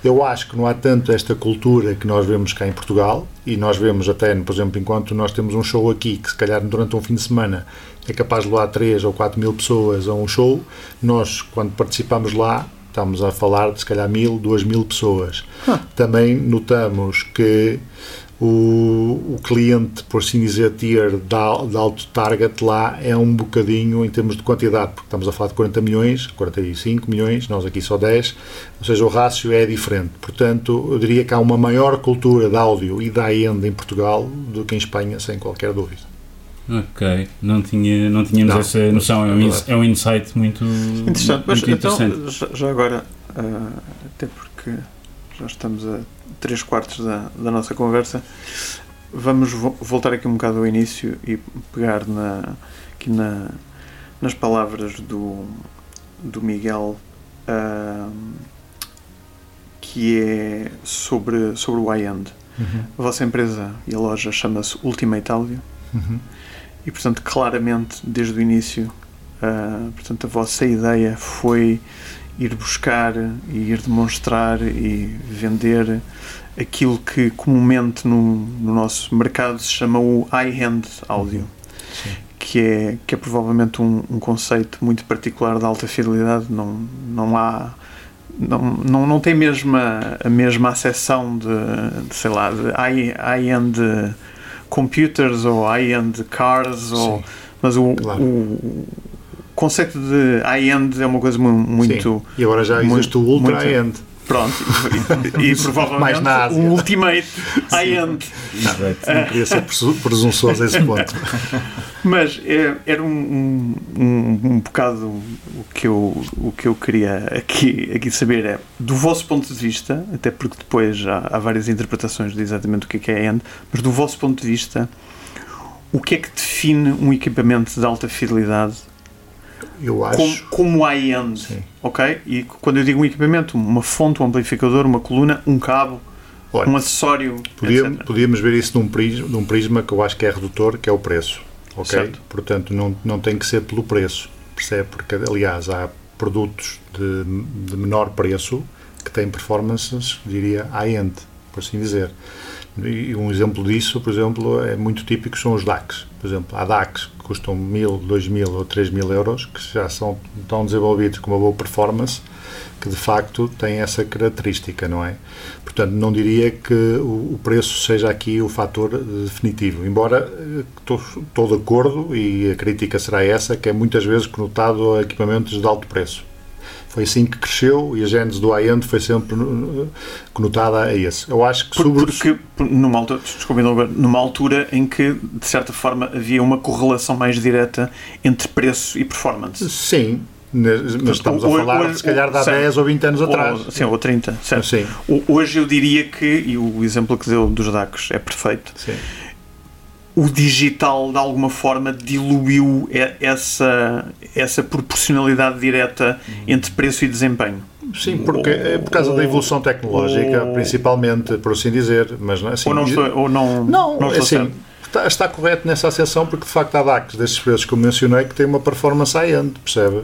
eu acho que não há tanto esta cultura que nós vemos cá em Portugal e nós vemos até, por exemplo, enquanto nós temos um show aqui que se calhar durante um fim de semana é capaz de levar 3 ou 4 mil pessoas a um show, nós, quando participamos lá, estamos a falar de se calhar mil, duas mil pessoas. Também notamos que o, o cliente, por assim dizer, tier da alto target lá é um bocadinho em termos de quantidade, porque estamos a falar de 40 milhões, 45 milhões, nós aqui só 10, ou seja, o rácio é diferente. Portanto, eu diria que há uma maior cultura de áudio e da end em Portugal do que em Espanha, sem qualquer dúvida. Ok, não, tinha, não tínhamos não, essa noção, é um, é um insight muito interessante. Muito Mas, interessante. Então, já agora, uh, até porque já estamos a 3 quartos da, da nossa conversa, vamos vo voltar aqui um bocado ao início e pegar na, aqui na, nas palavras do, do Miguel, uh, que é sobre, sobre o iEnd. Uhum. A vossa empresa e a loja chama-se Ultimate Audio. Uhum e portanto claramente desde o início uh, portanto a vossa ideia foi ir buscar e ir demonstrar e vender aquilo que comumente no, no nosso mercado se chama o high-end áudio que é, que é provavelmente um, um, conceito muito particular da alta fidelidade. Não, não há não, não, não tem mesmo a, a mesma acessão de, de sei lá de high-end high computers ou high-end cars, ou, mas o, claro. o, conceito de high-end é uma coisa muito. Sim. E agora já existe o ultra high-end. Pronto, e, e, provavelmente Mais o ultimate high-end. Não, queria ser presunçoso a esse ponto. Mas é, era um, um, um bocado o que, eu, o que eu queria aqui, aqui saber é, do vosso ponto de vista, até porque depois já há várias interpretações de exatamente o que é, é end, mas do vosso ponto de vista, o que é que define um equipamento de alta fidelidade eu acho. Como, como high-end, ok? E quando eu digo um equipamento, uma fonte, um amplificador, uma coluna, um cabo, Olha, um acessório, podia, Podíamos ver isso num prisma, num prisma que eu acho que é redutor, que é o preço, ok? Certo. Portanto, não, não tem que ser pelo preço, percebe? Porque, aliás, há produtos de, de menor preço que têm performances, diria, high-end, por assim dizer. E um exemplo disso, por exemplo, é muito típico, são os DACs. Por exemplo, há DACs que custam mil, dois mil ou três mil euros, que já são tão desenvolvidos com uma boa performance, que de facto têm essa característica, não é? Portanto, não diria que o, preço seja aqui o fator definitivo, embora estou de acordo e a crítica será essa, que é muitas vezes conotado a equipamentos de alto preço foi assim que cresceu e a gênese do high-end foi sempre uh, conotada a esse. Eu acho que Por, sobre... Porque numa altura, desculpe, numa altura em que, de certa forma, havia uma correlação mais direta entre preço e performance. Sim, mas estamos a falar, hoje, se calhar, de há 10 ou 20 anos atrás. Sim, ou 30, certo. Sim. Hoje eu diria que, e o exemplo que deu dos DACs é perfeito, sim. O digital, de alguma forma, diluiu essa, essa proporcionalidade direta entre preço e desempenho. Sim, porque é por causa da evolução tecnológica, ou, principalmente, por assim dizer, mas não é assim. Ou não, estou, ou não, não, não estou assim, está, está, correto nessa acessão, porque de facto há DACs destes preços que eu mencionei que têm uma performance high-end, percebe?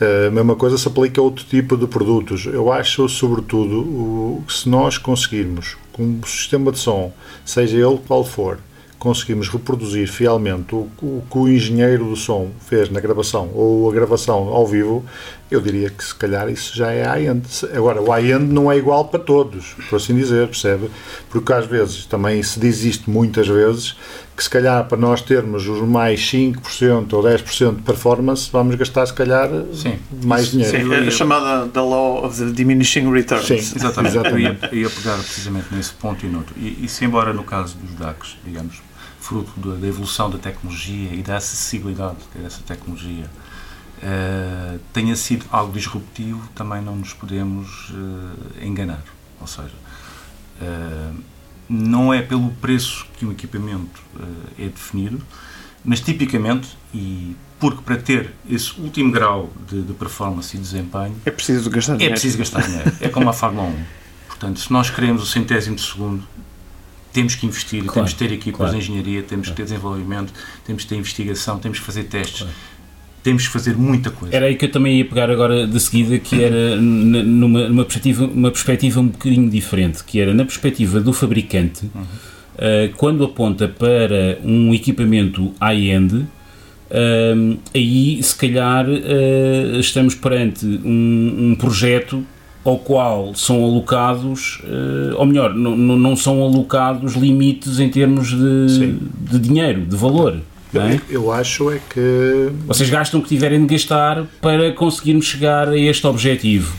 Eh, a mesma coisa se aplica a outro tipo de produtos. Eu acho, sobretudo, que se nós conseguirmos, com um sistema de som, seja ele qual for, conseguimos reproduzir fielmente o, o, que o engenheiro do som fez na gravação ou a gravação ao vivo, eu diria que se calhar isso já é high-end. Agora, o high-end não é igual para todos, por assim dizer, percebe? Porque às vezes, também se diz isto muitas vezes, que se calhar para nós termos os mais 5% ou 10% de performance, vamos gastar se calhar Sim. mais dinheiro. Sim, é a chamada the law of the diminishing returns. Sim, exatamente. exatamente. Eu, ia, ia pegar precisamente nesse ponto e noutro. E, e se embora no caso dos DACs, digamos, fruto da, evolução da tecnologia e da acessibilidade dessa tecnologia, uh, tenha sido algo disruptivo, também não nos podemos uh, enganar. Ou seja, uh, não é pelo preço que um equipamento é definido, mas tipicamente, e porque para ter esse último grau de, de performance e desempenho é preciso gastar dinheiro. É preciso gastar dinheiro. É como a Fórmula 1. Portanto, se nós queremos o centésimo de segundo temos que investir, claro, temos que ter equipas claro. de engenharia, temos que ter desenvolvimento, temos que ter investigação, temos que fazer testes. Temos que fazer muita coisa. Era aí que eu também ia pegar agora de seguida, que era numa, numa perspectiva, uma perspectiva um bocadinho diferente, que era na perspectiva do fabricante, uhum. uh, quando aponta para um equipamento high-end, uh, aí se calhar uh, estamos perante um, um projeto ao qual são alocados, uh, ou melhor, não, não são alocados limites em termos de, de dinheiro, de valor. É? Eu acho é que. Vocês gastam o que tiverem de gastar para conseguirmos chegar a este objetivo.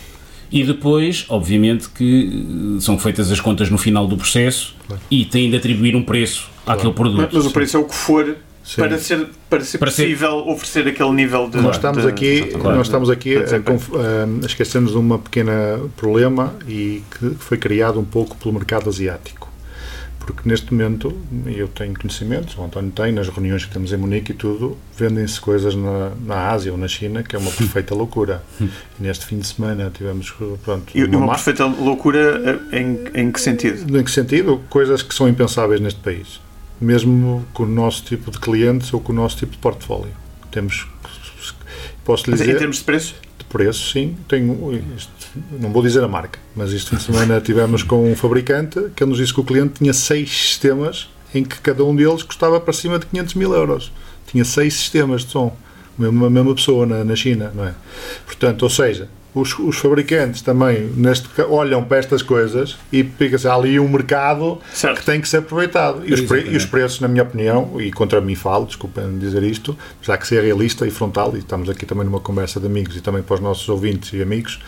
E depois, obviamente, que são feitas as contas no final do processo claro. e têm de atribuir um preço claro. àquele produto. Mas, mas o preço é o que for para ser, para ser para possível ser... oferecer aquele nível de. Nós estamos de, aqui, de, claro, nós estamos aqui a, a, esquecemos de um pequeno problema e que foi criado um pouco pelo mercado asiático. Porque neste momento, eu tenho conhecimentos, o António tem, nas reuniões que temos em Munique e tudo, vendem-se coisas na, na Ásia ou na China que é uma [LAUGHS] perfeita loucura. E neste fim de semana tivemos. Pronto, e uma, uma perfeita loucura em, em que sentido? Em que sentido? Coisas que são impensáveis neste país mesmo com o nosso tipo de clientes ou com o nosso tipo de portfólio. Temos, posso lhe dizer... Em termos de preço? De preço, sim. Tenho, isto, não vou dizer a marca, mas fim de semana [LAUGHS] tivemos com um fabricante que nos disse que o cliente tinha seis sistemas em que cada um deles custava para cima de 500 mil euros. Tinha seis sistemas de som. A mesma, mesma pessoa na, na China, não é? Portanto, ou seja, os, os, fabricantes também neste, olham para estas coisas e fica-se ali um mercado certo. que tem que ser aproveitado. E os, pre, e os, preços, na minha opinião, e contra mim falo, desculpem dizer isto, já que ser realista e frontal, e estamos aqui também numa conversa de amigos e também para os nossos ouvintes e amigos,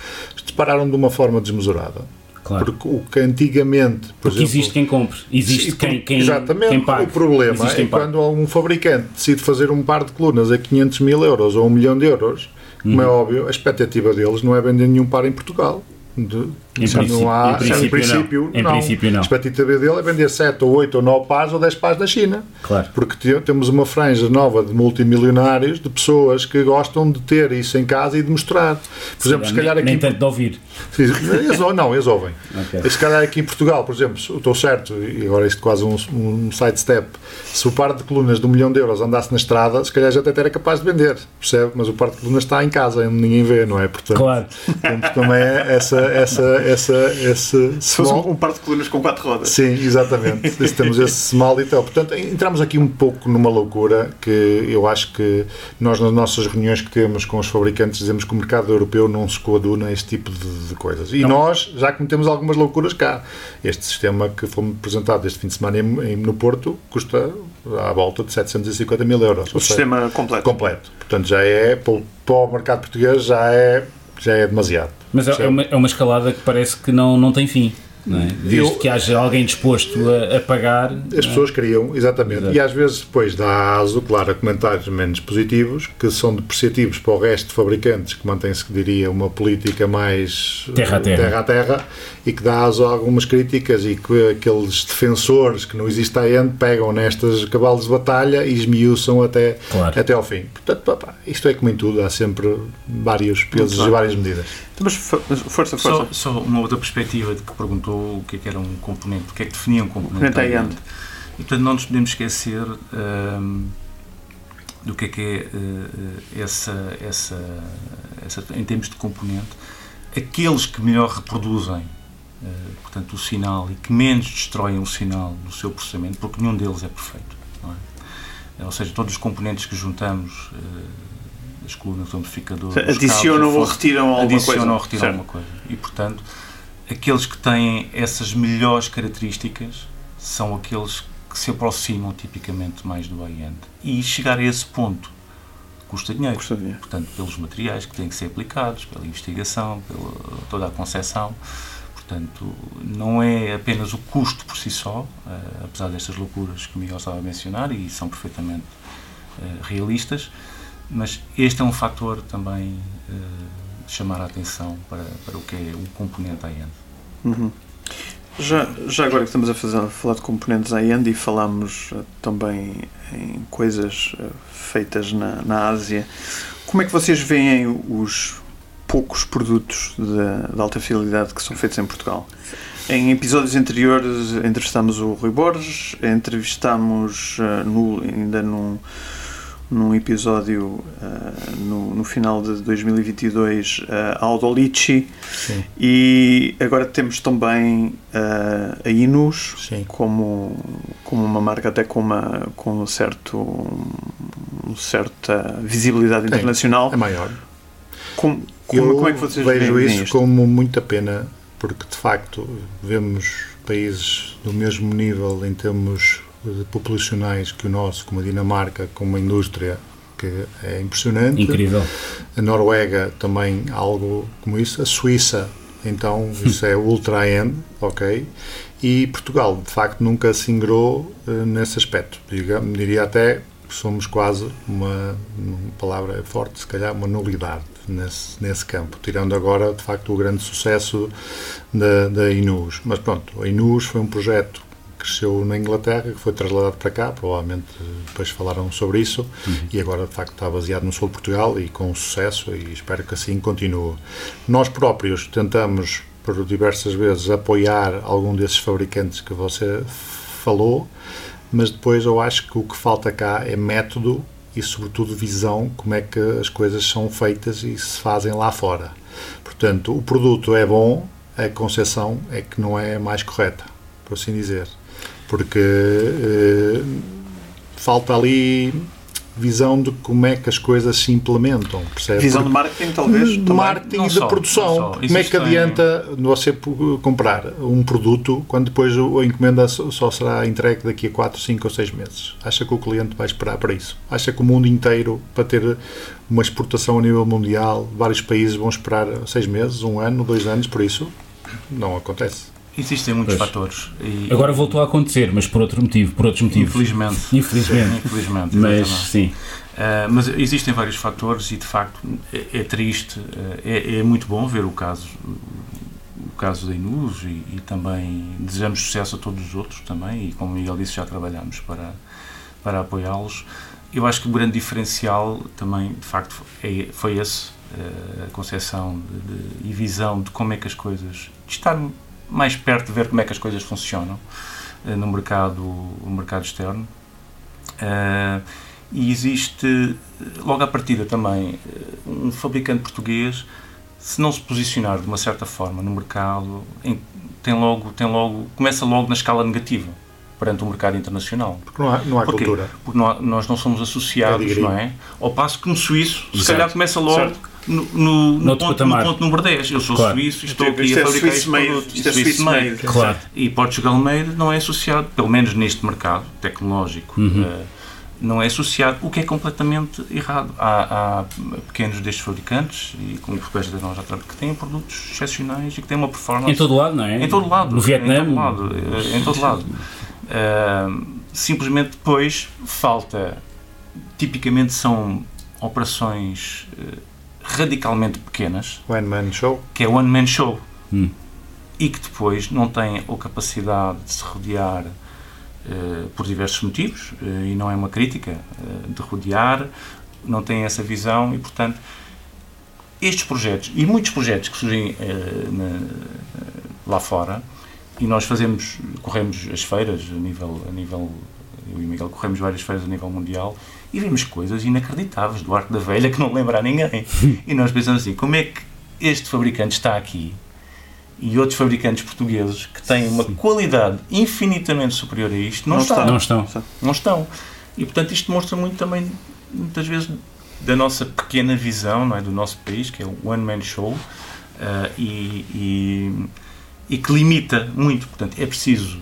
dispararam de uma forma desmesurada. Claro. Porque o que antigamente. Por Porque exemplo, existe quem compre, existe quem, quem, exatamente, quem pague. O problema é quando um fabricante decide fazer um par de colunas a 500 mil euros ou um milhão de euros como é óbvio, a expectativa deles não é vender nenhum par em Portugal. De, em, não há, em princípio, não. Em princípio não. A expectativa dele é vender 7 ou 8 ou 9 pares ou 10 pares da China. Claro. Porque temos uma franja nova de multimilionários, de pessoas que gostam de ter isso em casa e de mostrar. Por exemplo, se calhar aqui. Nem tanto de ouvir. Eles, não, eles ouvem. Okay. Se calhar aqui em Portugal, por exemplo, estou certo, e agora isto quase um, um sidestep, se o par de colunas de um milhão de euros andasse na estrada, se calhar já até era capaz de vender, percebe? Mas o par de colunas está em casa, onde ninguém vê, não é? Portanto, claro. Temos também essa, essa, essa, esse Se fosse um, um par de colunas com quatro rodas. Sim, exatamente. temos esse small e tal. Portanto, entramos aqui um pouco numa loucura que eu acho que nós, nas nossas reuniões que temos com os fabricantes, dizemos que o mercado europeu não se coaduna a este tipo de, de coisas. E não. nós já cometemos algumas loucuras cá. Este sistema que foi apresentado este fim de semana em, em, no Porto custa à volta de 750 mil euros. O sistema seja, completo. Completo. Portanto, já é, para o mercado português, já é, já é demasiado. Mas é, é uma, é uma escalada que parece que não, não tem fim. É? Desde eu, que haja alguém disposto a, a pagar. As é? pessoas queriam, exatamente. Exato. E às vezes depois dá aso, claro, a comentários menos positivos, que são depreciativos para o resto de fabricantes, que mantém-se, que diria, uma política mais terra a terra. terra a terra, e que dá aso a algumas críticas e que aqueles defensores que não existe ainda pegam nestas cavalos de batalha e esmiuçam até, claro. até ao fim. Portanto, isto é como em tudo, há sempre vários pesos e várias medidas. Então, mas força, força. Só, só, uma outra perspectiva de que perguntou o que é que era um componente, o que é que definia um componente. componente e portanto não nos podemos esquecer um, do que é que é uh, essa, essa, essa, em termos de componente, aqueles que melhor reproduzem uh, portanto, o sinal e que menos destroem o sinal no seu processamento, porque nenhum deles é perfeito. É? Ou seja, todos os componentes que juntamos uh, as colunas do amplificador. Adicionam ou retiram alguma adicionam coisa. ou retiram alguma coisa. E, portanto, aqueles que têm essas melhores características são aqueles que se aproximam tipicamente mais do high-end. E chegar a esse ponto custa dinheiro. custa dinheiro. Portanto, pelos materiais que têm que ser aplicados, pela investigação, pela toda a concepção. Portanto, não é apenas o custo por si só, uh, apesar destas loucuras que o Miguel estava a mencionar e são perfeitamente uh, realistas, mas este é um fator também uh, chamar a atenção para, para o que é o componente high-end. Uhum. Já, já agora que estamos a, fazer, a falar de componentes high-end e falamos uh, também em coisas uh, feitas na, na Ásia, como é que vocês veem os poucos produtos de, de alta fidelidade que são feitos em Portugal? Em episódios anteriores entrevistámos o Rui Borges, entrevistámos no, ainda num num episódio uh, no, no, final de 2022 uh, a Aldolici e agora temos também uh, a Inus como, como uma marca até com uma com um certo um, certa visibilidade internacional. é maior. Como, como, como é que vocês vejo isso isto? como muita pena porque de facto vemos países do mesmo nível em termos populacionais que o nosso, como a Dinamarca, com uma indústria que é impressionante. Incrível. A Noruega também algo como isso. A Suíça, então, [LAUGHS] isso é ultra-end, ok? E Portugal, de facto, nunca se ingrou uh, nesse aspecto. Diga, diria até que somos quase uma, uma palavra forte, se calhar, uma nulidade nesse, nesse campo, tirando agora, de facto, o grande sucesso da, da Inus. Mas pronto, a Inus foi um projeto cresceu na Inglaterra, que foi trasladado para cá, provavelmente depois falaram sobre isso, uhum. e agora de facto está baseado no sul de Portugal e com sucesso, e espero que assim continue. Nós próprios tentamos, por diversas vezes, apoiar algum desses fabricantes que você falou, mas depois eu acho que o que falta cá é método e, sobretudo, visão, como é que as coisas são feitas e se fazem lá fora. Portanto, o produto é bom, a concepção é que não é mais correta, por assim dizer porque uh, falta ali visão de como é que as coisas se implementam. Percebe? Visão porque, de marketing, talvez? De marketing e de só, produção. Como é que adianta você comprar um produto quando depois a encomenda só será entregue daqui a 4, 5 ou 6 meses? Acha que o cliente vai esperar para isso? Acha que o mundo inteiro, para ter uma exportação a nível mundial, vários países vão esperar 6 meses, um ano, dois anos por isso? Não acontece. Existem muitos pois. fatores. E, Agora voltou a acontecer, mas por outro motivo, por outros motivos. Infelizmente. Infelizmente. [LAUGHS] Infelizmente. mas sim. Uh, mas existem vários fatores e de facto é, é triste, uh, é, é, muito bom ver o caso o caso da Inus e, e, também desejamos sucesso a todos os outros também e como o Miguel disse já trabalhamos para, para apoiá-los. Eu acho que o grande diferencial também de facto é, foi esse, uh, a concepção de, de, e visão de como é que as coisas, de estar mais perto de ver como é que as coisas funcionam uh, no mercado, no mercado externo. Uh, e existe, logo à partida também, eh, um fabricante português, se não se posicionar de uma certa forma no mercado, em, tem logo, tem logo, começa logo na escala negativa perante o mercado internacional. Porque não há, não há cultura. Porque não há, nós não somos associados, é não é? Ao passo que no suíço, se calhar começa logo certo no, no, no, ponto, no, ponto, número 10. Eu sou claro. suíço e estou aqui a é fabricar este produto. Isto é Swiss made. Claro. E Portugal made não é associado, pelo menos neste mercado tecnológico, uhum. uh, não é associado, o que é completamente errado. Há, há pequenos destes fabricantes, e como o da nós já que têm produtos excepcionais e que têm uma performance. Em todo lado, não é? Em todo lado. No Vietnã. Em todo lado. Em todo lado. Uh, simplesmente depois falta. Tipicamente são operações uh, radicalmente pequenas. One man show. Que é one man show. Hum. E que depois não têm a capacidade de se rodear uh, por diversos motivos, uh, e não é uma crítica, de rodear, não têm essa visão e, portanto, estes projetos e muitos projetos que surgem na, lá fora, e nós fazemos, corremos as feiras a nível, a nível eu e o Miguel corremos várias feiras a nível mundial e vimos coisas inacreditáveis do Arco da Velha que não lembra a ninguém. e nós pensamos assim, como é que este fabricante está aqui e outros fabricantes portugueses que têm uma qualidade infinitamente superior a isto não, não estão. Não estão. Não estão. E portanto isto mostra muito também, muitas vezes, da nossa pequena visão não é, do nosso país, que é o One Man Show, uh, e, e, e que limita muito. Portanto, é preciso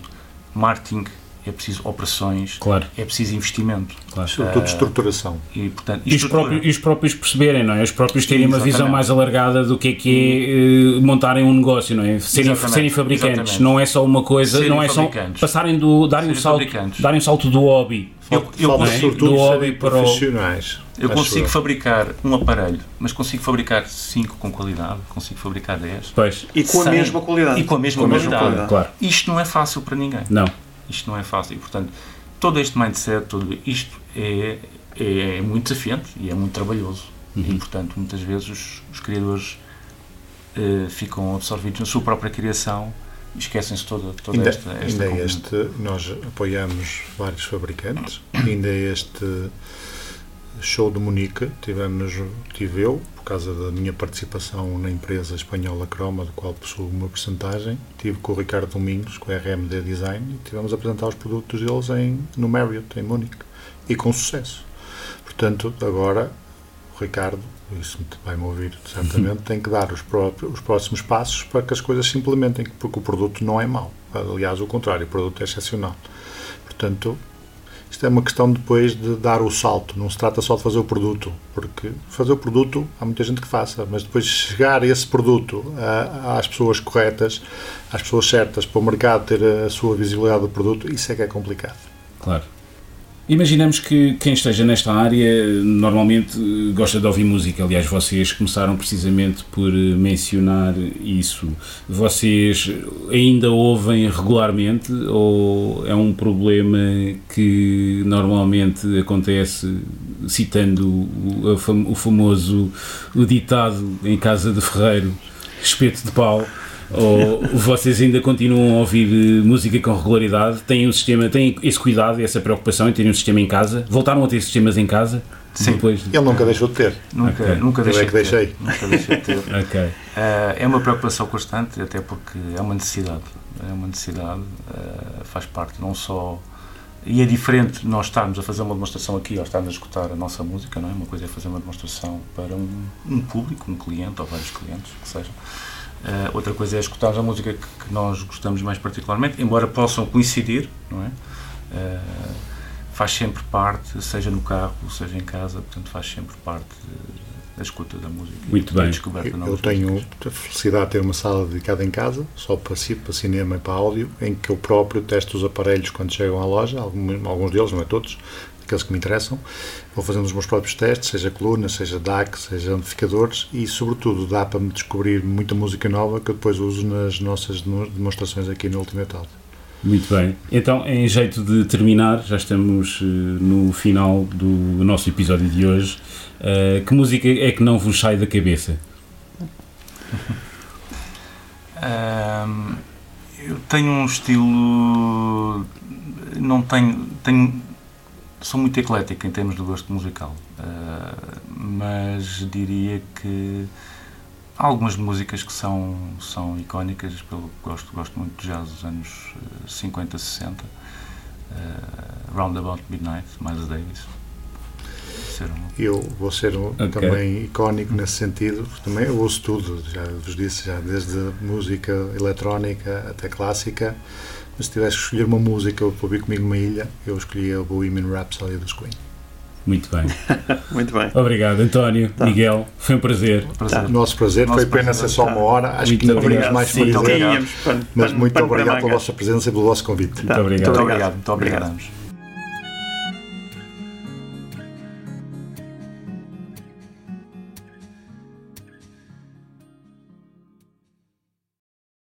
marketing, é preciso operações, claro. é preciso investimento. Claro. Sobretudo estruturação. E, portanto, e, os próprios, e os próprios perceberem, não é? Os próprios terem uma visão mais alargada do que é que é uh, montarem um negócio, não é? Serem, serem fabricantes, Exatamente. não é só uma coisa, serem não é só passarem do, darem um salto, darem um salto do hobby. Eu, eu Fala consigo, do hobby para profissionais. Eu consigo fabricar um aparelho, mas consigo fabricar 5 com qualidade, consigo fabricar 10. Pois. E com a mesma qualidade. E com a mesma, com a mesma qualidade. Claro. Isto não é fácil para ninguém. Não. Isto não é fácil. E, portanto, todo este mindset, tudo isto é, é, é muito desafiante e é muito trabalhoso. Uhum. E, portanto, muitas vezes os, os criadores uh, ficam absorvidos na sua própria criação e esquecem-se toda, toda ainda, esta, esta ainda este Nós apoiamos vários fabricantes, ainda este show de Munique tivemos, tive eu, por causa da minha participação na empresa espanhola Croma, do qual possuo uma porcentagem, tive com o Ricardo Domingos, com a RMD Design, e tivemos a apresentar os produtos deles em, no Marriott, em Munique, e com sucesso. Portanto, agora, o Ricardo, isso vai-me ouvir certamente, [LAUGHS] tem que dar os, próprios, os próximos passos para que as coisas se implementem, porque o produto não é mau. Aliás, o contrário, o produto é excepcional. Portanto, é uma questão depois de dar o salto, não se trata só de fazer o produto, porque fazer o produto há muita gente que faça, mas depois chegar esse produto a, às pessoas corretas, às pessoas certas, para o mercado ter a sua visibilidade do produto, isso é que é complicado. Claro. Imaginamos que quem esteja nesta área normalmente gosta de ouvir música. Aliás, vocês começaram precisamente por mencionar isso. Vocês ainda ouvem regularmente ou é um problema que normalmente acontece citando o, famoso ditado em casa de ferreiro, espeto de pau? Ou vocês ainda continuam a ouvir eh, música com regularidade? Têm um sistema, têm esse cuidado e essa preocupação em terem um sistema em casa? Voltaram a ter sistemas em casa? Sim. Depois Ele nunca deixou de ter. Nunca, okay. nunca deixei. Eu é que deixei. Nunca deixei de ter. [LAUGHS] okay. Uh, é uma preocupação constante, até porque é uma necessidade. É uma necessidade, uh, faz parte não só. E é diferente nós estarmos a fazer uma demonstração aqui ou estarmos a escutar a nossa música, não é? Uma coisa é fazer uma demonstração para um, um público, um cliente ou vários clientes, que seja. Uh, outra coisa é escutar a música que, que, nós gostamos mais particularmente, embora possam coincidir, não é? Uh, faz sempre parte, seja no carro, seja em casa, portanto faz sempre parte da escuta da música. Muito bem. Eu, eu tenho a felicidade de ter uma sala dedicada em casa, só para, para cinema e para áudio, em que eu próprio testo os aparelhos quando chegam à loja, alguns deles, não é todos, aqueles que me interessam, vou fazendo os meus próprios testes, seja coluna, seja DAC, seja amplificadores e, sobretudo, dá para me descobrir muita música nova que eu depois uso nas nossas demonstrações aqui no Ultimate Audio. Muito bem. Então, em jeito de terminar, já estamos uh, no final do nosso episódio de hoje. Uh, que música é que não vos sai da cabeça? um, eu tenho um estilo. Não tenho. tenho sou muito eclético em termos de gosto musical, uh, mas diria que há algumas músicas que são, são icónicas, pelo gosto, gosto muito de jazz dos anos 50, 60, uh, Roundabout Midnight, Miles Davis. Eu vou ser um, okay. também icónico nesse sentido, também eu ouço tudo, já vos disse, já desde música eletrónica até clássica, mas se tivesse que escolher uma música para ouvir comigo numa ilha, eu escolhia o Bohemian Rhapsody dos Queen. Muito bem. [LAUGHS] Muito bem. Obrigado, António, tá. Miguel. Foi um prazer. prazer. Tá. Nosso prazer. Nosso foi pena ser só uma hora. Acho muito que não tínhamos mais para dizer. Mas muito obrigado pela vossa presença e pelo vosso convite. Muito obrigado. Muito obrigado. Muito obrigado.